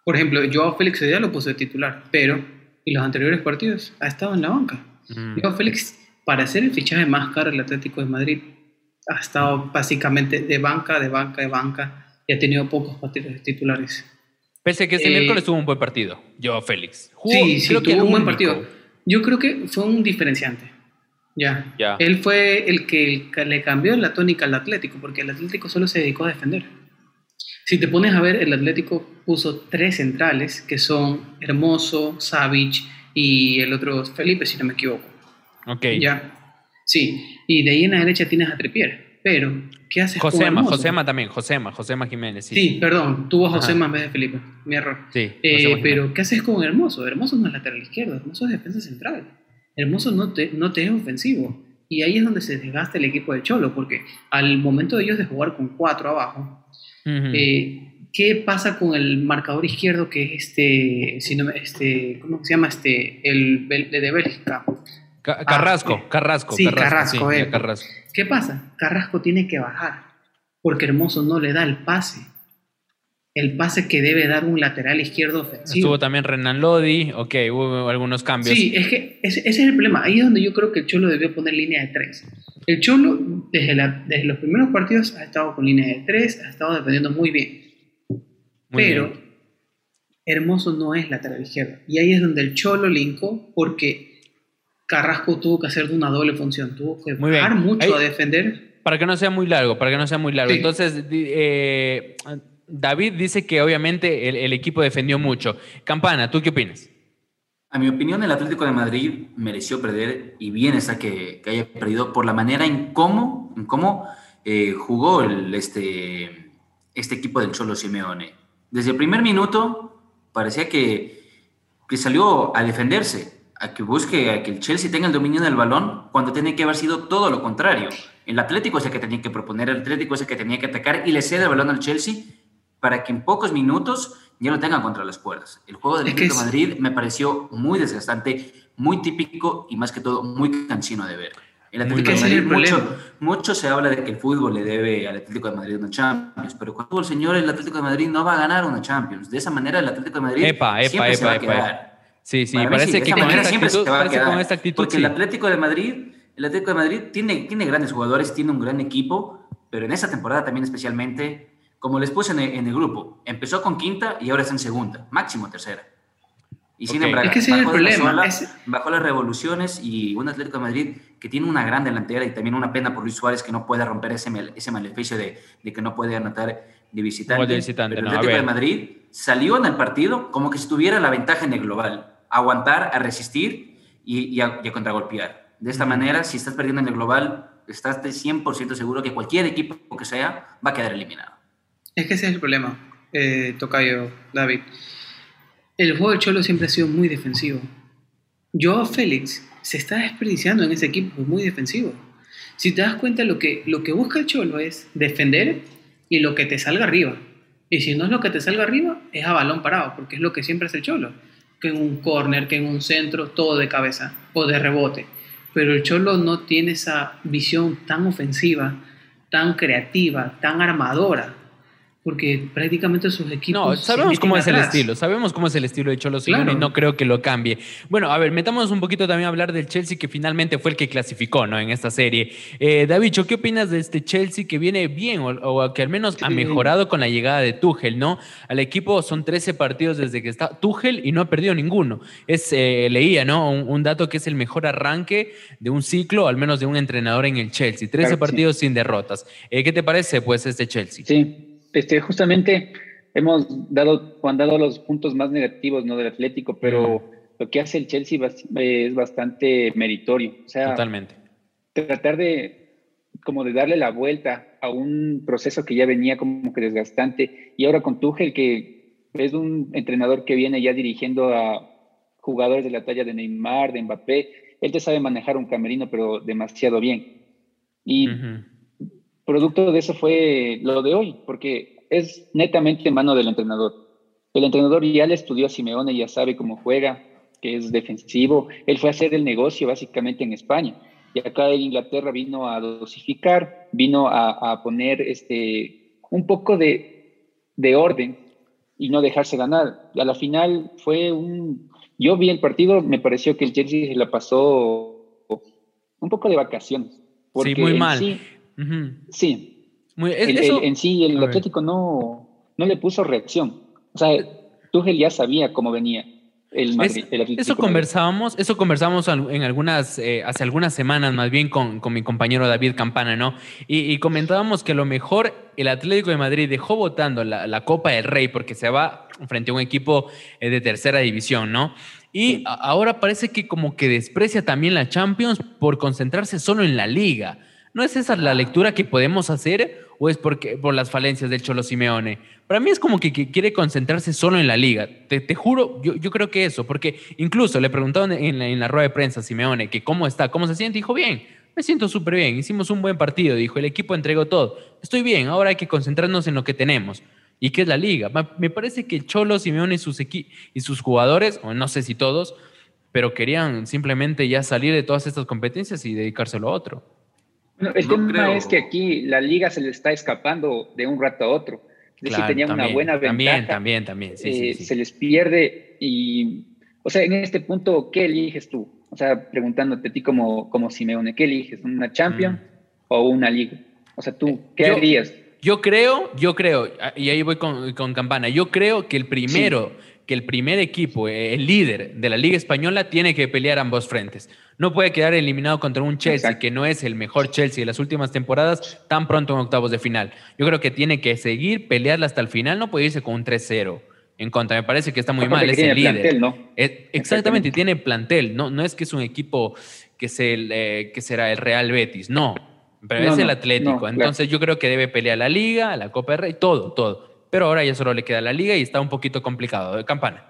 Por ejemplo, Joao Félix ya lo puso de titular, pero en los anteriores partidos ha estado en la banca. Mm. Joao Félix, para hacer el fichaje más caro del Atlético de Madrid, ha estado básicamente de banca, de banca, de banca y ha tenido pocos partidos titulares. Pese a que este miércoles tuvo un buen partido, yo, Félix. sí, sí, tuvo un buen partido. Yo creo que fue un diferenciante. Ya. ya. Él fue el que le cambió la tónica al Atlético, porque el Atlético solo se dedicó a defender. Si te pones a ver, el Atlético puso tres centrales, que son Hermoso, Savic y el otro Felipe, si no me equivoco. Ok. Ya. Sí. Y de ahí en la derecha tienes a Trepier. Pero, ¿qué hace Josema, Josema también, Josema, Josema Jiménez. Sí, sí perdón, tuvo Josema en vez de Felipe, mi error. Sí, eh, pero, ¿qué haces con Hermoso? Hermoso no es lateral izquierdo, Hermoso es defensa central. Hermoso no te, no te es ofensivo. Y ahí es donde se desgasta el equipo del Cholo, porque al momento de ellos de jugar con cuatro abajo, eh, ¿qué pasa con el marcador izquierdo que es este, si no, este ¿cómo se llama este, el, de Bélgica? Carrasco, ah, Carrasco, sí, Carrasco, Carrasco. ¿Qué pasa? Carrasco tiene que bajar, porque Hermoso no le da el pase el pase que debe dar un lateral izquierdo ofensivo. Estuvo también Renan Lodi, ok, hubo algunos cambios. Sí, es que ese, es el problema. Ahí es donde yo creo que el Cholo debió poner línea de tres. El Cholo, desde, desde los primeros partidos, ha estado con línea de tres, ha estado defendiendo muy bien. Pero Hermoso no es lateral izquierdo. Y ahí es donde el Cholo linkó porque Carrasco tuvo que hacer de una doble función. Tuvo que bajar mucho a defender. Para que no sea muy largo, para que no sea muy largo. Entonces, eh, David dice que obviamente el, equipo defendió mucho. Campana, ¿tú qué opinas? A mi opinión, el Atlético de Madrid mereció perder y bien está que, haya perdido por la manera en cómo, en cómo eh, jugó este, este equipo del Cholo Simeone. Desde el primer minuto parecía que, que salió a defenderse, a que busque a que el Chelsea tenga el dominio del balón cuando tiene que haber sido todo lo contrario. El Atlético es el que tenía que proponer, el Atlético es el que tenía que atacar y le cede el balón al Chelsea para que en pocos minutos ya lo tengan contra las cuerdas. El juego del Atlético de Madrid me pareció muy desgastante, muy típico y más que todo muy cansino de ver. El Atlético de Madrid, mucho, mucho, se habla de que el fútbol le debe al Atlético de Madrid una Champions, pero cuando el señor, el Atlético de Madrid no va a ganar una Champions. De esa manera, el Atlético de Madrid epa, epa, siempre epa, se va a quedar. Sí, sí, parece que con esta, actitud, se va a quedar, con esta actitud, Porque el Atlético de Madrid, el Atlético de Madrid tiene, tiene grandes jugadores, tiene un gran equipo, pero en esa temporada también especialmente como les puse en el, grupo, empezó con quinta y ahora está en segunda, máximo tercera. Y sin embargo, bajó, las revoluciones y un Atlético de Madrid que tiene una gran delantera y también una pena por Luis Suárez que no puede romper ese, ese maleficio de, que no puede anotar de visitante. el Atlético de Madrid salió en el partido como que si tuviera la ventaja en el global, aguantar, a resistir y, a, contragolpear. De esta manera, si estás perdiendo en el global, estás de 100% seguro que cualquier equipo que sea va a quedar eliminado. Es que ese es el problema, eh, Tocayo, David. El juego del Cholo siempre ha sido muy defensivo. Joao Félix se está desperdiciando en ese equipo muy defensivo. Si te das cuenta, lo que, lo que busca el Cholo es defender y lo que te salga arriba. Y si no es lo que te salga arriba, es a balón parado, porque es lo que siempre hace el Cholo. Que en un corner, que en un centro, todo de cabeza o de rebote. Pero el Cholo no tiene esa visión tan ofensiva, tan creativa, tan armadora porque prácticamente sus equipos. No, sabemos cómo es el estilo, sabemos cómo es el estilo de Cholo Simeone y no creo que lo cambie. Bueno, a ver, metamos un poquito también a hablar del Chelsea que finalmente fue el que clasificó, ¿no? En esta serie. Eh, David, ¿qué opinas de este Chelsea que viene bien o, que al menos ha mejorado con la llegada de Tuchel, ¿no? Al equipo son 13 partidos desde que está Tuchel y no ha perdido ninguno. Es, eh, leía, ¿no? Un, dato que es el mejor arranque de un ciclo, al menos de un entrenador en el Chelsea. 13 partidos sin derrotas. Eh, ¿Qué te parece, pues, este Chelsea? Sí. Este, justamente hemos dado, han dado los puntos más negativos ¿no? del Atlético, pero lo que hace el Chelsea es bastante meritorio. O sea, Totalmente. tratar de como de darle la vuelta a un proceso que ya venía como que desgastante y ahora con Tuchel que es un entrenador que viene ya dirigiendo a jugadores de la talla de Neymar, de Mbappé, él te sabe manejar un camerino pero demasiado bien. Y producto de eso fue lo de hoy, porque es netamente en mano del entrenador. El entrenador ya le estudió a Simeone, ya sabe cómo juega, que es defensivo. Él fue a hacer el negocio básicamente en España. Y acá en Inglaterra vino a dosificar, vino a, poner este, un poco de, de, orden y no dejarse ganar. A la final fue un... Yo vi el partido, me pareció que el Chelsea se la pasó un poco de vacaciones. Sí, muy mal. Sí. En sí, el Atlético no, no le puso reacción. O sea, Tuchel ya sabía cómo venía. El, eso conversábamos, eso conversábamos en algunas, eh, hace algunas semanas más bien con, con mi compañero David Campana, ¿no? Y, comentábamos que lo mejor el Atlético de Madrid dejó votando la, Copa del Rey porque se va frente a un equipo eh, de tercera división, ¿no? Y ahora parece que como que desprecia también la Champions por concentrarse solo en la liga. ¿No es esa la lectura que podemos hacer o es porque, por las falencias del Cholo Simeone? Para mí es como que, quiere concentrarse solo en la liga. Te, te juro, yo, yo, creo que eso, porque incluso le preguntaron en la, en la, rueda de prensa a Simeone que cómo está, cómo se siente, dijo bien. Me siento súper bien, hicimos un buen partido, dijo, el equipo entregó todo. Estoy bien, ahora hay que concentrarnos en lo que tenemos. ¿Y qué es la liga? Me parece que Cholo, Simeone y sus, y sus jugadores, o no sé si todos, pero querían simplemente ya salir de todas estas competencias y dedicárselo a otro. El tema es que aquí la liga se le está escapando de un rato a otro. Es decir, tenían una buena ventaja. También, también, también. Eh, se les pierde y, o sea, en este punto, ¿qué eliges tú? O sea, preguntándote a ti como, como Simeone, ¿qué eliges? ¿Una Champions mm. o una Liga? O sea, tú, ¿qué harías? Yo creo, yo creo, y ahí voy con, con Campana, yo creo que el primero, que el primer equipo, el líder de la Liga Española, tiene que pelear ambos frentes. No puede quedar eliminado contra un Chelsea que no es el mejor Chelsea de las últimas temporadas tan pronto en octavos de final. Yo creo que tiene que seguir, pelearla hasta el final, no puede irse con un 3-0 en contra. Me parece que está muy mal, es el líder. ¿no? exactamente, tiene plantel, no, no es que es un equipo que, eh, que será el Real Betis, no, pero es el Atlético. Entonces yo creo que debe pelear la Liga, la Copa del Rey, todo, todo pero ahora ya solo le queda la liga y está un poquito complicado. de Campana.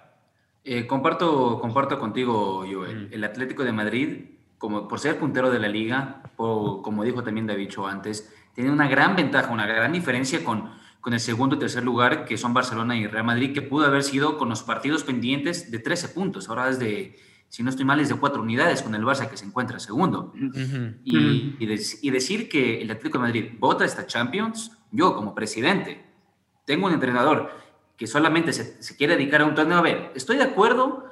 Eh, comparto, comparto contigo, Joel. El Atlético de Madrid, como por ser puntero de la liga, o, como dijo también David Cho antes, tiene una gran ventaja, una gran diferencia con, con el segundo y tercer lugar, que son Barcelona y Real Madrid, que pudo haber sido con los partidos pendientes de 13 puntos. Ahora es de, si no estoy mal, es de cuatro unidades con el Barça que se encuentra segundo. y, y, decir que el Atlético de Madrid vota esta Champions, yo como presidente, tengo un entrenador que solamente se, quiere dedicar a un torneo, a ver, estoy de acuerdo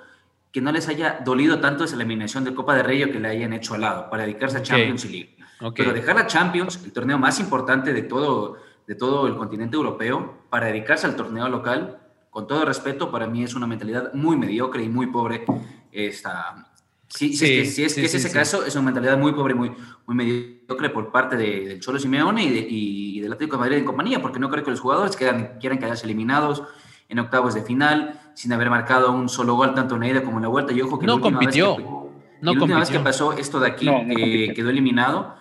que no les haya dolido tanto esa eliminación de Copa de Rey o que le hayan hecho al lado para dedicarse a Champions League. Pero dejar a Champions, el torneo más importante de todo, de todo el continente europeo, para dedicarse al torneo local, con todo respeto, para mí es una mentalidad muy mediocre y muy pobre esta, Sí, sí, si es, que es ese caso, es una mentalidad muy pobre, muy, muy mediocre por parte del Cholo Simeone y, de, y, del Atlético de Madrid en compañía, porque no creo que los jugadores quieran, quieran quedarse eliminados en octavos de final, sin haber marcado un solo gol tanto en la ida como en la vuelta. Y ojo que no compitió. no la última vez que pasó esto de aquí, que quedó eliminado,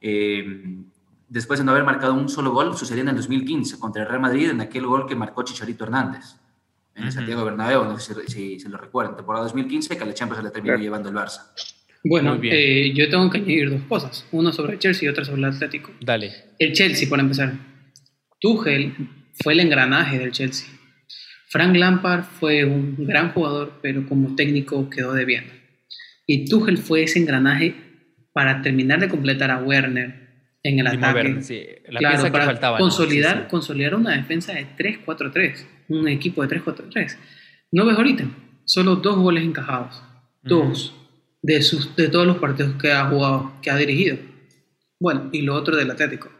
eh, después de no haber marcado un solo gol, sucedió en el 2015 contra el Real Madrid, en aquel gol que marcó Chicharito Hernández en Santiago Bernabéu, no sé si, se lo recuerdan, temporada 2015, que a la Champions se le terminó llevando el Barça. Bueno, eh, yo tengo que añadir dos cosas, uno sobre el Chelsea y otra sobre el Atlético. Dale. El Chelsea, por empezar. Tuchel fue el engranaje del Chelsea. Frank Lampard fue un gran jugador, pero como técnico quedó debiendo. Y Tuchel fue ese engranaje para terminar de completar a Werner en el ataque. sí, la claro, para que faltaba, consolidar, consolidar una defensa de 3-4-3 un equipo de 3-4-3. No ves ahorita, solo dos goles encajados. Dos. De, sus, de todos los partidos que ha jugado, que ha dirigido. Bueno, y lo otro del Atlético.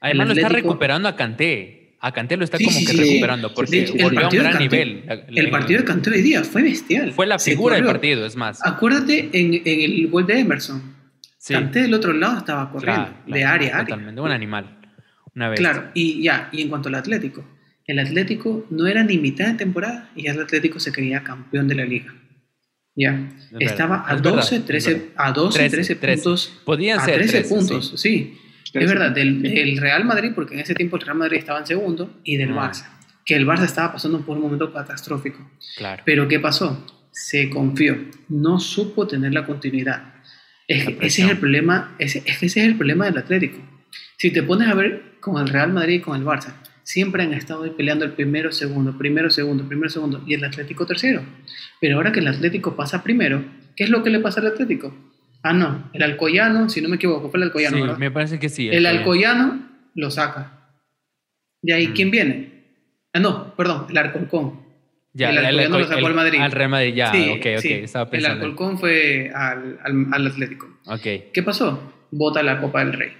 Además, lo está recuperando a Canté. A Canté lo está como que recuperando porque volvió a un gran nivel. El partido de Canté hoy día fue bestial. Fue la figura del partido, es más. Acuérdate en, en el gol de Emerson. Canté del otro lado estaba corriendo, de área a área. Totalmente, un animal. Una vez. Claro, y ya, y en cuanto al Atlético, el Atlético no era ni mitad de temporada y el Atlético se creía campeón de la liga. Ya, estaba a 12, 13, a 12, 13, puntos. Podían ser 13, puntos, sí. Es verdad, del, Real Madrid, porque en ese tiempo el Real Madrid estaba en segundo, y del ah. Barça, que el Barça estaba pasando por un momento catastrófico. Claro. Pero ¿qué pasó? Se confió, no supo tener la continuidad. ese es el problema, ese, ese es el problema del Atlético. Si te pones a ver con el Real Madrid y con el Barça, siempre han estado ahí peleando el primero, segundo, primero, segundo, primero, segundo y el Atlético tercero. Pero ahora que el Atlético pasa primero, ¿qué es lo que le pasa al Atlético? Ah, no, el Alcoyano, si no me equivoco, fue el Alcoyano. Sí, me parece que sí. El, Alcoyano lo saca. ¿Y ahí mm. quién viene? Ah, no, perdón, el Alcolcón. Ya, el Alcoyano lo sacó al Madrid. Al Real Madrid, ya, ok, ok, estaba pensando. El Alcolcón fue al, al, al Atlético. Ok. ¿Qué pasó? Vota la Copa del Rey.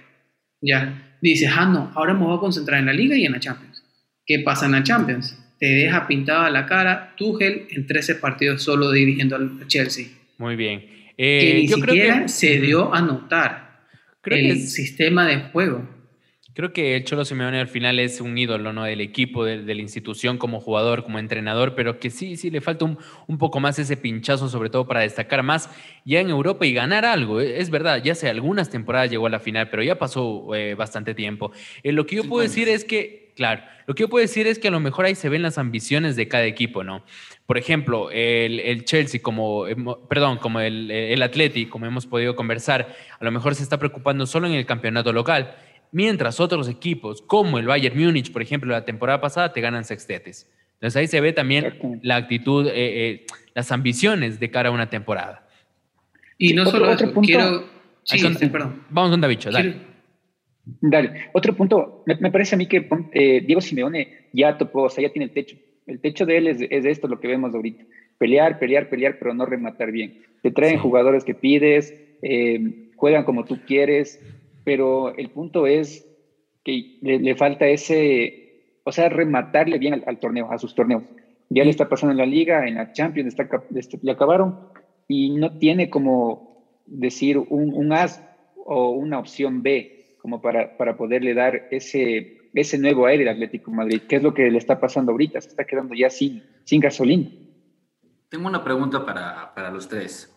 Ya dices, ah, no, ahora me voy a concentrar en la Liga y en la Champions. ¿Qué pasa en la Champions? Te deja pintada la cara Tuchel en 13 partidos solo dirigiendo al Chelsea. Muy bien. que eh, ni siquiera se dio a notar el sistema de juego. Creo que el Cholo Simeone al final es un ídolo, ¿no? Del equipo, de, la institución como jugador, como entrenador, pero que sí, sí le falta un, poco más ese pinchazo, sobre todo para destacar más ya en Europa y ganar algo. Es verdad, ya hace algunas temporadas llegó a la final, pero ya pasó eh, bastante tiempo. Eh, lo que yo puedo decir es que, claro, lo que yo puedo decir es que a lo mejor ahí se ven las ambiciones de cada equipo, ¿no? Por ejemplo, el, Chelsea, como, perdón, como el, el Atleti, como hemos podido conversar, a lo mejor se está preocupando solo en el campeonato local mientras otros equipos, como el Bayern Múnich, por ejemplo, la temporada pasada, te ganan sextetes. Entonces ahí se ve también la actitud, eh, eh, las ambiciones de cara a una temporada. Y no solo otro punto. Quiero... Sí, perdón. Vamos con David, dale. Dale. Otro punto, me, parece a mí que eh, Diego Simeone ya topó, o sea, ya tiene el techo. El techo de él es, es esto lo que vemos ahorita. Pelear, pelear, pelear, pero no rematar bien. Te traen jugadores que pides, juegan como tú quieres, pero el punto es que le, falta ese, o sea, rematarle bien al, torneo, a sus torneos. Ya le está pasando en la liga, en la Champions, está, este, le acabaron y no tiene como decir un, un as o una opción B como para, para poderle dar ese, ese nuevo aire al Atlético Madrid, que es lo que le está pasando ahorita, se está quedando ya sin, sin gasolina. Tengo una pregunta para, para los tres.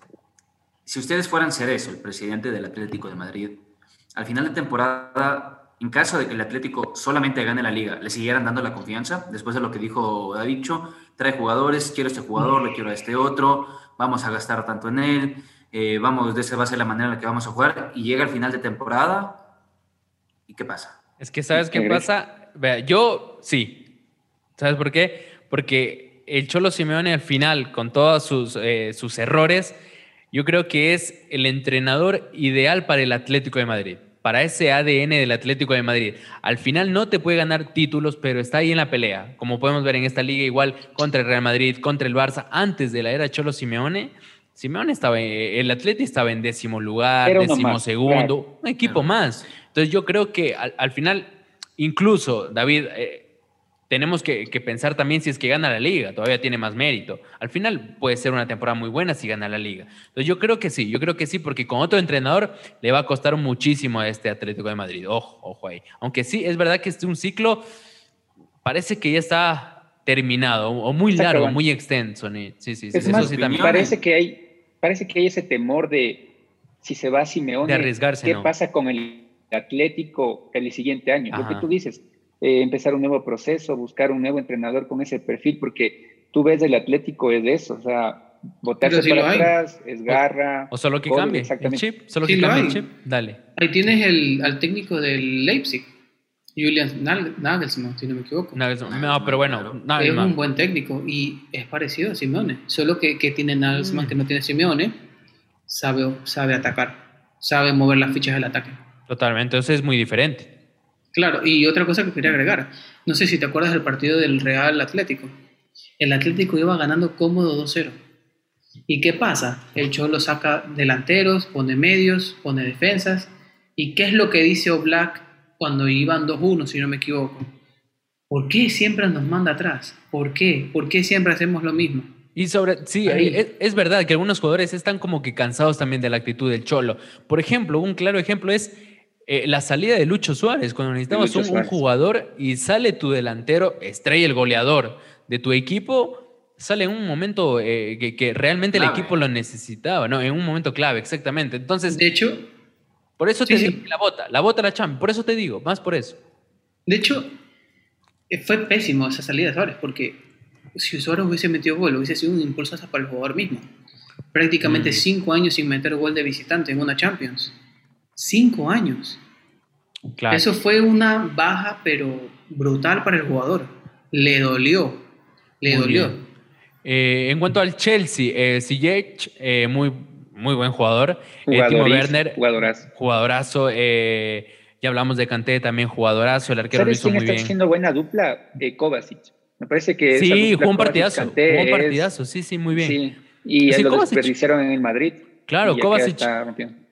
Si ustedes fueran Cerezo, el presidente del Atlético de Madrid, al final de temporada, en caso de que el Atlético solamente gane la liga, le siguieran dando la confianza, después de lo que dijo Davicho, trae jugadores, quiero este jugador, le quiero a este otro, vamos a gastar tanto en él, eh, vamos, de esa va a ser la manera en la que vamos a jugar, y llega el final de temporada, ¿y qué pasa? Es que, ¿sabes qué pasa? Vea, yo sí. ¿Sabes por qué? Porque el Cholo Simeone al final, con todos sus, eh, sus errores, yo creo que es el entrenador ideal para el Atlético de Madrid, para ese ADN del Atlético de Madrid. Al final no te puede ganar títulos, pero está ahí en la pelea. Como podemos ver en esta liga, igual contra el Real Madrid, contra el Barça, antes de la era Cholo Simeone. Simeone estaba, el Atlético estaba en décimo lugar, décimo segundo, un equipo más. Entonces yo creo que al, final, incluso David, eh, tenemos que, pensar también si es que gana la liga, todavía tiene más mérito. Al final puede ser una temporada muy buena si gana la liga. Entonces yo creo que sí, yo creo que sí, porque con otro entrenador le va a costar muchísimo a este Atlético de Madrid. Ojo, ojo ahí. Aunque sí, es verdad que este un ciclo parece que ya está terminado, o muy largo, muy extenso. Sí, sí, es más, Parece que, hay, parece que hay ese temor de si se va Simeone, de arriesgarse, ¿qué pasa con el Atlético el siguiente año? Lo que tú dices, eh, empezar un nuevo proceso, buscar un nuevo entrenador con ese perfil, porque tú ves el Atlético es de eso, o sea, botarse para atrás, es garra. O, solo que cambie el chip, solo que cambie el chip, dale. Ahí tienes el, al técnico del Leipzig, Julian Nagelsmann, si no me equivoco. no, pero bueno, es un buen técnico y es parecido a Simeone, solo que, que tiene Nagelsmann mm. que no tiene Simeone, sabe, sabe atacar, sabe mover las fichas del ataque. Totalmente, entonces es muy diferente. Claro, y otra cosa que quería agregar, no sé si te acuerdas del partido del Real Atlético. El Atlético iba ganando cómodo 2-0. ¿Y qué pasa? El Cholo saca delanteros, pone medios, pone defensas. ¿Y qué es lo que dice Oblak cuando iban 2-1, si no me equivoco? ¿Por qué siempre nos manda atrás? ¿Por qué? ¿Por qué siempre hacemos lo mismo? Y sobre, sí, es, es, verdad que algunos jugadores están como que cansados también de la actitud del Cholo. Por ejemplo, un claro ejemplo es eh, la salida de Lucho Suárez, cuando necesitamos un, jugador y sale tu delantero, estrella el goleador de tu equipo, sale en un momento eh, que, realmente el equipo lo necesitaba, ¿no? En un momento clave, exactamente. Entonces, de hecho, por eso te digo la bota, la bota la champ, por eso te digo, más por eso. De hecho, eh, fue pésimo esa salida de Suárez, porque si Suárez hubiese metido gol, hubiese sido un impulso hasta para el jugador mismo. Prácticamente mm. cinco años sin meter gol de visitante en una Champions. Cinco años. Eso fue una baja, pero brutal para el jugador. Le dolió. Le dolió. Eh, en cuanto al Chelsea, eh, eh muy, muy buen jugador. Eh, Timo Werner, jugadorazo. Jugadorazo. ya hablamos de Kanté, también jugadorazo. El arquero lo hizo muy está bien. haciendo buena dupla? Kovacic. Me parece que. Sí, jugó un partidazo. Jugó un partidazo, sí, sí, muy bien. Sí. Y sí, lo desperdiciaron en el Madrid. Claro, Kovacic.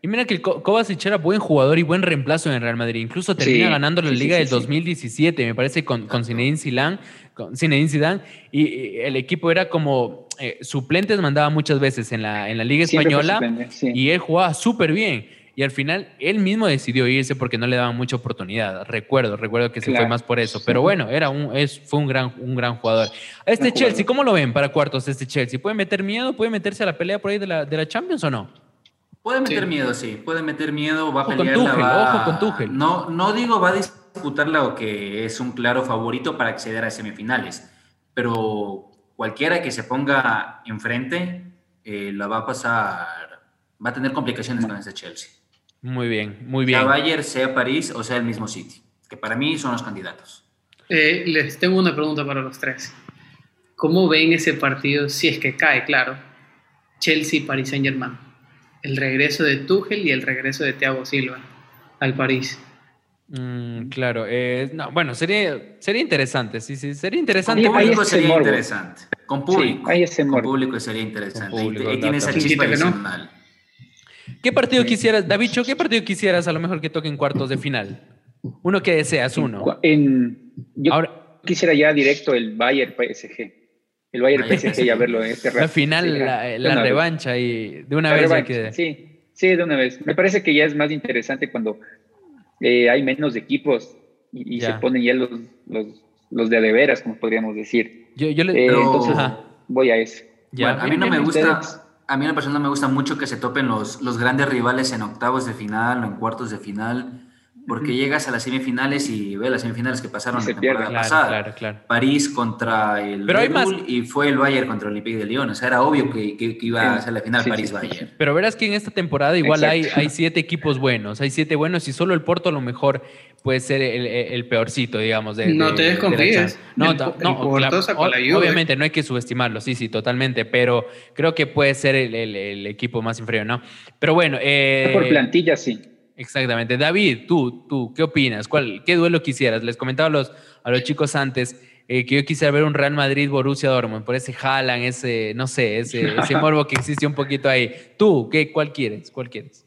Y mira que Kovacic era buen jugador y buen reemplazo en el Real Madrid. Incluso termina ganando la Liga del 2017, me parece, con, con Zinedine Zidane. Con Zidane y, el equipo era como eh, suplentes, mandaba muchas veces en la, en la Liga Española y él jugaba súper bien. y al final él mismo decidió irse porque no le daban mucha oportunidad. Recuerdo, recuerdo que se fue más por eso. Pero bueno, era un, es, fue un gran, un gran jugador. Este Chelsea, ¿cómo lo ven para cuartos este Chelsea? ¿Puede meter miedo? ¿Puede meterse a la pelea por ahí de la, de la Champions o no? Puede meter miedo, sí. Puede meter miedo, va a pelear. Ojo con Tuchel. No, no digo va a disputarla o que es un claro favorito para acceder a semifinales, pero cualquiera que se ponga enfrente eh, la va a pasar, va a tener complicaciones con ese Chelsea. Muy bien, muy bien. Sea Bayern, sea París o sea el mismo City, que para mí son los candidatos. Eh, les tengo una pregunta para los tres. ¿Cómo ven ese partido si es que cae, claro? Chelsea-Paris Saint-Germain. El regreso de Tuchel y el regreso de Thiago Silva al París. Mm, claro, eh, no, bueno, sería, sería interesante, sí, sí, sería interesante. Con público sería interesante. Con público. con público sería interesante. y, tiene esa chispa adicional. ¿Qué partido quisieras, David, qué partido quisieras a lo mejor que toque en cuartos de final? Uno que deseas, uno. En, yo Ahora, quisiera ya directo el Bayern PSG. El Bayern PSG ya verlo en este rato. La final, la, revancha y de una vez que... Sí, sí, de una vez. Me parece que ya es más interesante cuando eh, hay menos equipos y, se ponen ya los, los, los de adeveras, como podríamos decir. Yo, yo le, eh, entonces voy a eso. a mí no me gusta, a mí la persona me gusta mucho que se topen los, los grandes rivales en octavos de final o en cuartos de final porque llegas a las semifinales y ve las semifinales que pasaron la temporada pasada. París contra el Pero y fue el Bayern contra el Olympique de Lyon. O sea, era obvio que, que, iba a ser la final París-Bayern. Pero verás que en esta temporada igual hay, hay siete equipos buenos, hay siete buenos y solo el Porto a lo mejor puede ser el, el peorcito, digamos. De, no te desconfíes. no, no, obviamente no hay que subestimarlo, sí, sí, totalmente, pero creo que puede ser el, el equipo más inferior, ¿no? Pero bueno. Eh, por plantilla, sí. Exactamente. David, tú, tú, ¿qué opinas? ¿Cuál, ¿Qué duelo quisieras? Les comentaba a los, a los chicos antes eh, que yo quisiera ver un Real Madrid-Borussia Dortmund, por ese Haaland, ese, no sé, ese, ese morbo que existe un poquito ahí. ¿Tú, qué, cuál quieres? ¿Cuál quieres?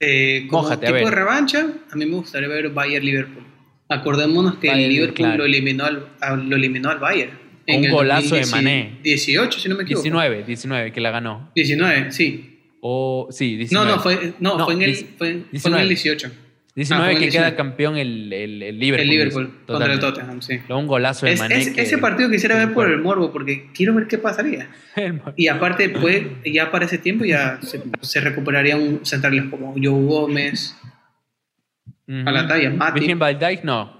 Eh, como tipo de revancha, a mí me gustaría ver Bayern-Liverpool. Acordémonos que el Liverpool lo, eliminó al, lo eliminó al Bayern. un golazo de Mané. 18, si no me equivoco. 19, 19, que la ganó. 19, sí. O, sí, 19. No, no, fue, no, fue, en, el, fue, 19. Fue en el 18. 19 ah, que queda campeón el, el, el, Liverpool. El Liverpool contra el Tottenham, sí. Un golazo de es, Mané. Ese partido quisiera ver por el morbo, porque quiero ver qué pasaría. y aparte, pues, ya para ese tiempo ya se, se recuperaría un central como Joe Gómez, a la talla, Mati. Virgin Van Dijk, no.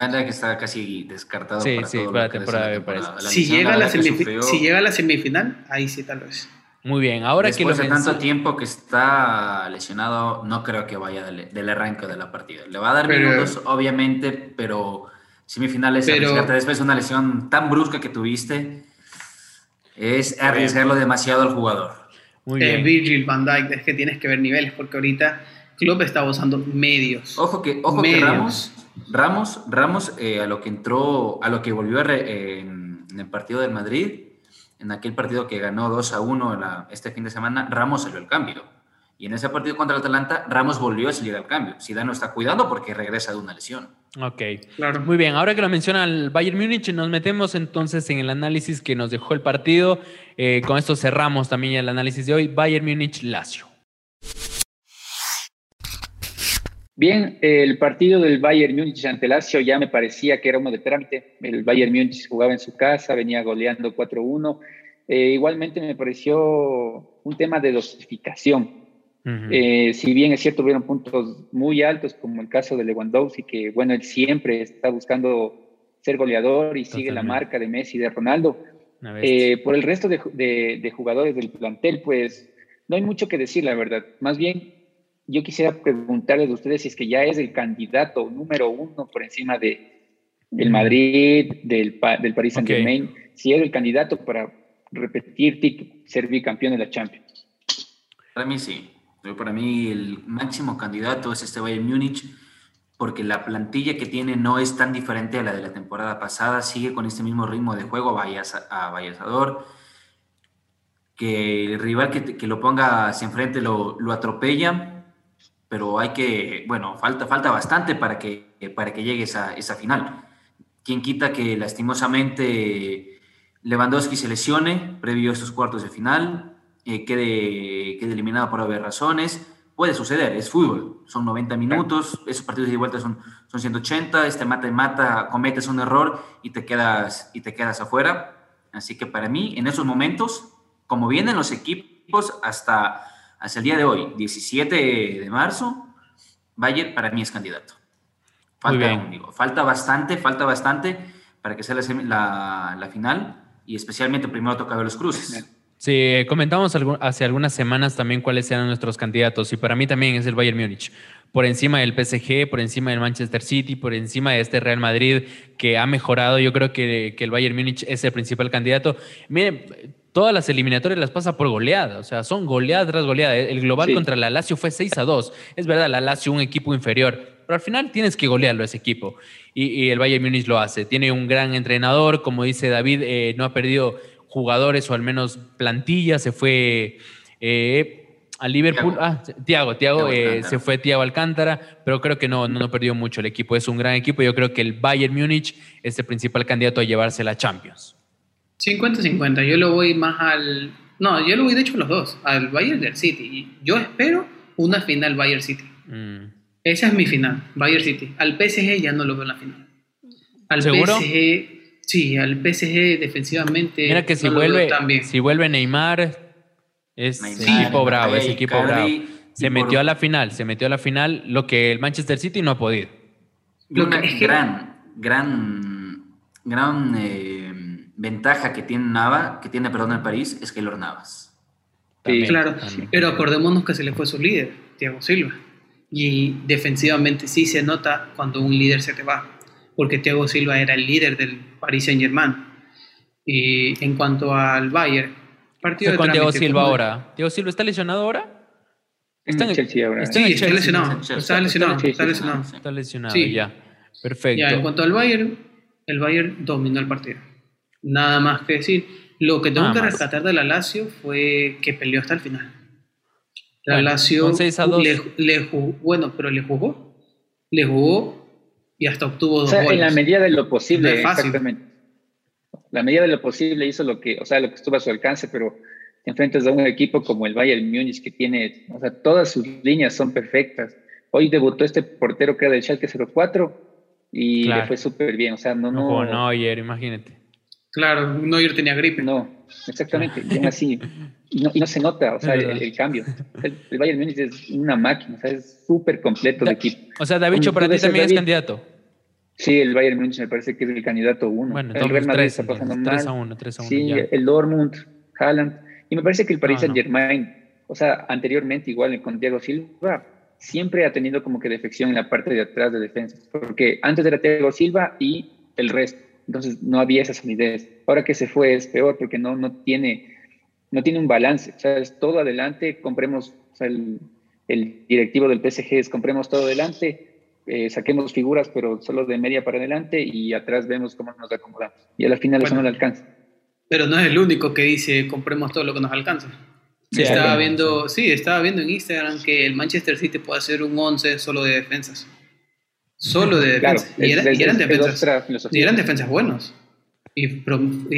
Van Dijk está casi descartado sí, para sí, para la temporada, me parece. Si llega, a la si llega a la semifinal, ahí sí tal vez. Muy bien, ahora que lo de tanto tiempo que está lesionado, no creo que vaya del, arranque de la partida. Le va a dar minutos, obviamente, pero semifinales, pero, después de una lesión tan brusca que tuviste, es arriesgarlo demasiado al jugador. Muy bien. Virgil van Dijk, es que tienes que ver niveles, porque ahorita Klopp está usando medios. Ojo que, ojo que Ramos, Ramos, Ramos eh, a lo que entró, a lo que volvió en el partido del Madrid, en aquel partido que ganó 2 a 1 este fin de semana, Ramos salió al cambio. Y en ese partido contra el Atalanta, Ramos volvió a salir al cambio. Zidane no está cuidando porque regresa de una lesión. Ok, claro. Muy bien, ahora que lo menciona el Bayern Múnich, nos metemos entonces en el análisis que nos dejó el partido. Eh, con esto cerramos también el análisis de hoy. Bayern Múnich-Lazio. Bien, el partido del Bayern Múnich ante Lazio ya me parecía que era uno de trámite. El Bayern Múnich jugaba en su casa, venía goleando 4-1. Eh, igualmente me pareció un tema de dosificación. Eh, si bien es cierto, hubieron puntos muy altos, como el caso de Lewandowski, que bueno, él siempre está buscando ser goleador y sigue la marca de Messi y de Ronaldo. Eh, por el resto de, de jugadores del plantel, pues no hay mucho que decir, la verdad. Más bien, yo quisiera preguntarles a ustedes si es que ya es el candidato número uno por encima de, del Madrid, del, del Paris Saint Germain, si es el candidato para repetir ser bicampeón de la Champions. Para mí sí. Para mí el máximo candidato es este Bayern Múnich porque la plantilla que tiene no es tan diferente a la de la temporada pasada, sigue con este mismo ritmo de juego a Vallador, que el rival que, que lo ponga hacia enfrente lo, lo atropella pero hay que, bueno, falta, falta bastante para que, para que llegue esa, esa final. ¿Quién quita que lastimosamente Lewandowski se lesione previo a estos cuartos de final, eh, quede, quede eliminado por haber razones? puede suceder, es fútbol, son 90 minutos, esos partidos de vuelta son, son 180, este mata y mata, cometes un error y te quedas, y te quedas afuera. Así que para mí, en esos momentos, como vienen los equipos hasta, hasta el día de hoy, 17 de marzo, Bayern para mí es candidato. Falta, falta bastante, falta bastante para que sea la, la, final y especialmente primero toca ver los cruces. Sí, comentamos hace algunas semanas también cuáles eran nuestros candidatos y para mí también es el Bayern Múnich. Por encima del PSG, por encima del Manchester City, por encima de este Real Madrid que ha mejorado. Yo creo que, que el Bayern Múnich es el principal candidato. Miren, todas las eliminatorias las pasa por goleada, o sea, son goleada tras goleada. El global contra la Lazio fue 6 a 2. Es verdad, la Lazio un equipo inferior, pero al final tienes que golearlo ese equipo. Y, el Bayern Múnich lo hace. Tiene un gran entrenador, como dice David, eh, no ha perdido jugadores o al menos plantilla, se fue eh, a Liverpool. Ah, Tiago, Tiago, eh, se fue Tiago Alcántara, pero creo que no, no, no perdió mucho el equipo. Es un gran equipo. Yo creo que el Bayern Múnich es el principal candidato a llevarse la Champions. 50-50, yo lo voy más al... No, yo lo voy de hecho a los dos, al Bayern del City. Yo espero una final Bayern City. Mm. Esa es mi final, Bayern City. Al PSG ya no lo veo en la final. Al PSG, sí, al PSG defensivamente. Mira que si, vuelve, si vuelve Neymar, es equipo bravo, es equipo bravo. Se metió a la final, se metió a la final, lo que el Manchester City no ha podido. Lo que es gran, gran, gran eh, ventaja que tiene Nava, que tiene, perdón, el París, es que lo Navas. Sí, claro, pero acordémonos que se le fue su líder, Thiago Silva. Y defensivamente sí se nota cuando un líder se te va, porque Thiago Silva era el líder del Paris Saint Germain. Y en cuanto al Bayern, partido con Thiago Silva ahora. ¿Thiago Silva está lesionado ahora? Está en Chelsea ahora. sí, está lesionado. Está lesionado. Está lesionado. Está lesionado, ya. Perfecto. Ya, en cuanto al Bayern, el Bayern dominó el partido. Nada más que decir. Lo que tengo que rescatar de la Lazio fue que peleó hasta el final. La Lazio Le, jugó, bueno, pero le jugó. Le jugó y hasta obtuvo dos o sea, En la medida de lo posible, exactamente. La medida de lo posible hizo lo que, o sea, lo que estuvo a su alcance, pero enfrentas a un equipo como el Bayern Múnich que tiene, o sea, todas sus líneas son perfectas. Hoy debutó este portero que era del Schalke 04 y le fue súper bien, o sea, no no no, no ayer, imagínate. Claro, Neuer tenía gripe. No, exactamente, y así. Y no, se nota, o sea, el, cambio. El, Bayern Múnich es una máquina, o sea, es súper completo el equipo. O sea, David, para ti también es candidato. Sí, el Bayern Múnich me parece que es el candidato uno. Bueno, el Real Madrid está pasando 3 a 1, 3 a 1. Sí, el Dortmund, Haaland. Y me parece que el Paris Saint Germain, o sea, anteriormente igual con Thiago Silva, siempre ha tenido como que defección en la parte de atrás de defensa. Porque antes era Thiago Silva y el resto. Entonces no había esa solidez. Ahora que se fue es peor porque no, no, tiene, no tiene un balance. O sea, es todo adelante, compremos, o sea, el, el, directivo del PSG es compremos todo adelante, eh, saquemos figuras, pero solo de media para adelante y atrás vemos cómo nos acomodamos. Y a la final eso no le alcanza. Pero no es el único que dice compremos todo lo que nos alcanza. Sí, estaba viendo, sí, estaba viendo en Instagram que el Manchester City puede hacer un 11 solo de defensas. Solo de defensa. y, eran defensas, y eran defensas buenos. Y,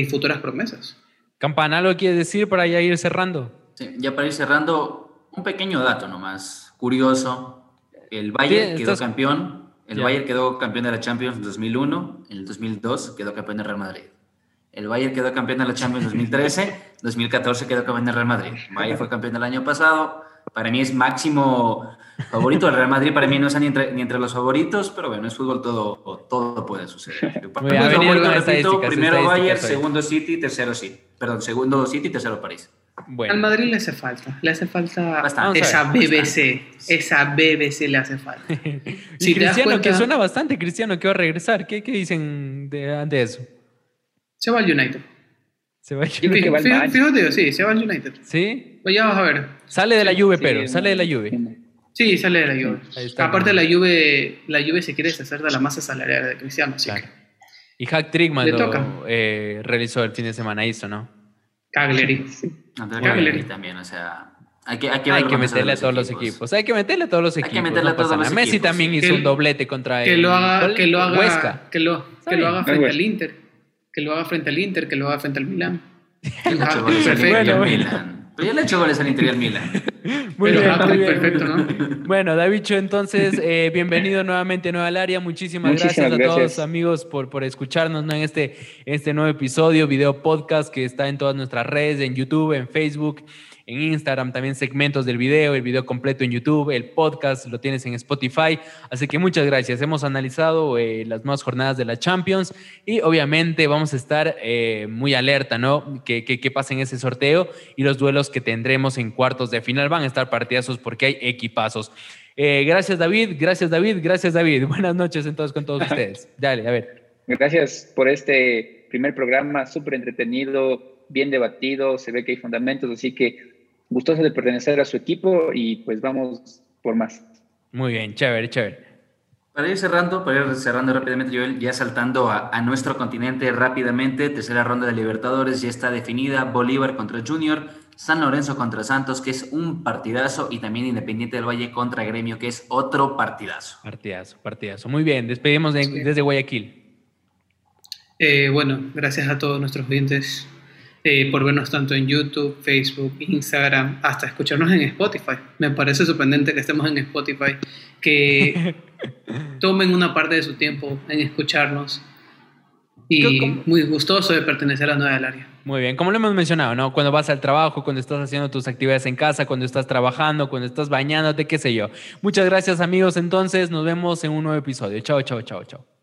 futuras promesas. Campana, ¿lo quieres decir para ya ir cerrando? Sí, ya para ir cerrando, un pequeño dato nomás, curioso. El Bayern quedó campeón. El Bayern quedó campeón de la Champions en 2001. En el 2002 quedó campeón de Real Madrid. El Bayern quedó campeón de la Champions en 2013. 2014 quedó campeón de Real Madrid. El Bayern fue campeón el año pasado para mí es máximo favorito. El Real Madrid para mí no está ni entre, ni entre los favoritos, pero bueno, es fútbol, todo, todo puede suceder. primero Bayern, segundo City, tercero City. Perdón, segundo City, tercero París. Bueno. Al Madrid le hace falta, le hace falta esa BBC, esa BBC le hace falta. y Cristiano, que suena bastante Cristiano, que va a regresar, ¿qué, qué dicen de, de eso? Se va al United. Se va al United. Fíjate, sí, se va al United. ¿Sí? Pues ya vas a ver. Sale de la Juve, pero, sale de la Juve. Sí, sale de la Juve. Aparte la Juve, la Juve se quiere deshacer de la masa salarial de Cristiano, así Y Hack Trickman lo eh, realizó el fin de semana, hizo, ¿no? Cagliari. Cagliari también, o sea... Hay que, hay que, hay que meterle a todos los equipos. Hay que meterle a todos los equipos. Hay que meterle a todos los Messi también hizo un doblete contra que Lo haga, que lo haga, Huesca. Que lo, que lo haga frente al Inter. Que lo haga frente al Inter, que lo haga frente al Milan. Perfecto. Pero ya le he hecho goles al Inter y al Milan. muy bien, perfecto, ¿no? Bueno, Davicho, entonces, eh, bienvenido nuevamente nuevo al área. Muchísimas, gracias a todos los amigos por, por escucharnos en este, este nuevo episodio, video podcast que está en todas nuestras redes, en YouTube, en Facebook en Instagram, también segmentos del video, el video completo en YouTube, el podcast lo tienes en Spotify. Así que muchas gracias. Hemos analizado eh, las nuevas jornadas de la Champions y obviamente vamos a estar eh, muy alerta, ¿no? Que, que, pasa en ese sorteo y los duelos que tendremos en cuartos de final van a estar partidazos porque hay equipazos. Eh, gracias David, gracias David, gracias David. Buenas noches entonces con todos ustedes. Dale, a ver. Gracias por este primer programa, súper entretenido, bien debatido, se ve que hay fundamentos, así que gustoso de pertenecer a su equipo y pues vamos por más. Muy bien, chévere, chévere. Para ir cerrando, para ir cerrando rápidamente, Joel, ya saltando a, a, nuestro continente rápidamente, tercera ronda de Libertadores ya está definida, Bolívar contra Junior, San Lorenzo contra Santos, que es un partidazo, y también Independiente del Valle contra Gremio, que es otro partidazo. Partidazo, partidazo. Muy bien, despedimos desde Guayaquil. Eh, bueno, gracias a todos nuestros oyentes eh, por vernos tanto en YouTube, Facebook, Instagram, hasta escucharnos en Spotify. Me parece sorprendente que estemos en Spotify, que tomen una parte de su tiempo en escucharnos y muy gustoso de pertenecer a Nueva del Área. Muy bien, como lo hemos mencionado, ¿no? Cuando vas al trabajo, cuando estás haciendo tus actividades en casa, cuando estás trabajando, cuando estás bañándote, qué sé yo. Muchas gracias amigos, entonces nos vemos en un nuevo episodio. Chao, chao, chao, chao.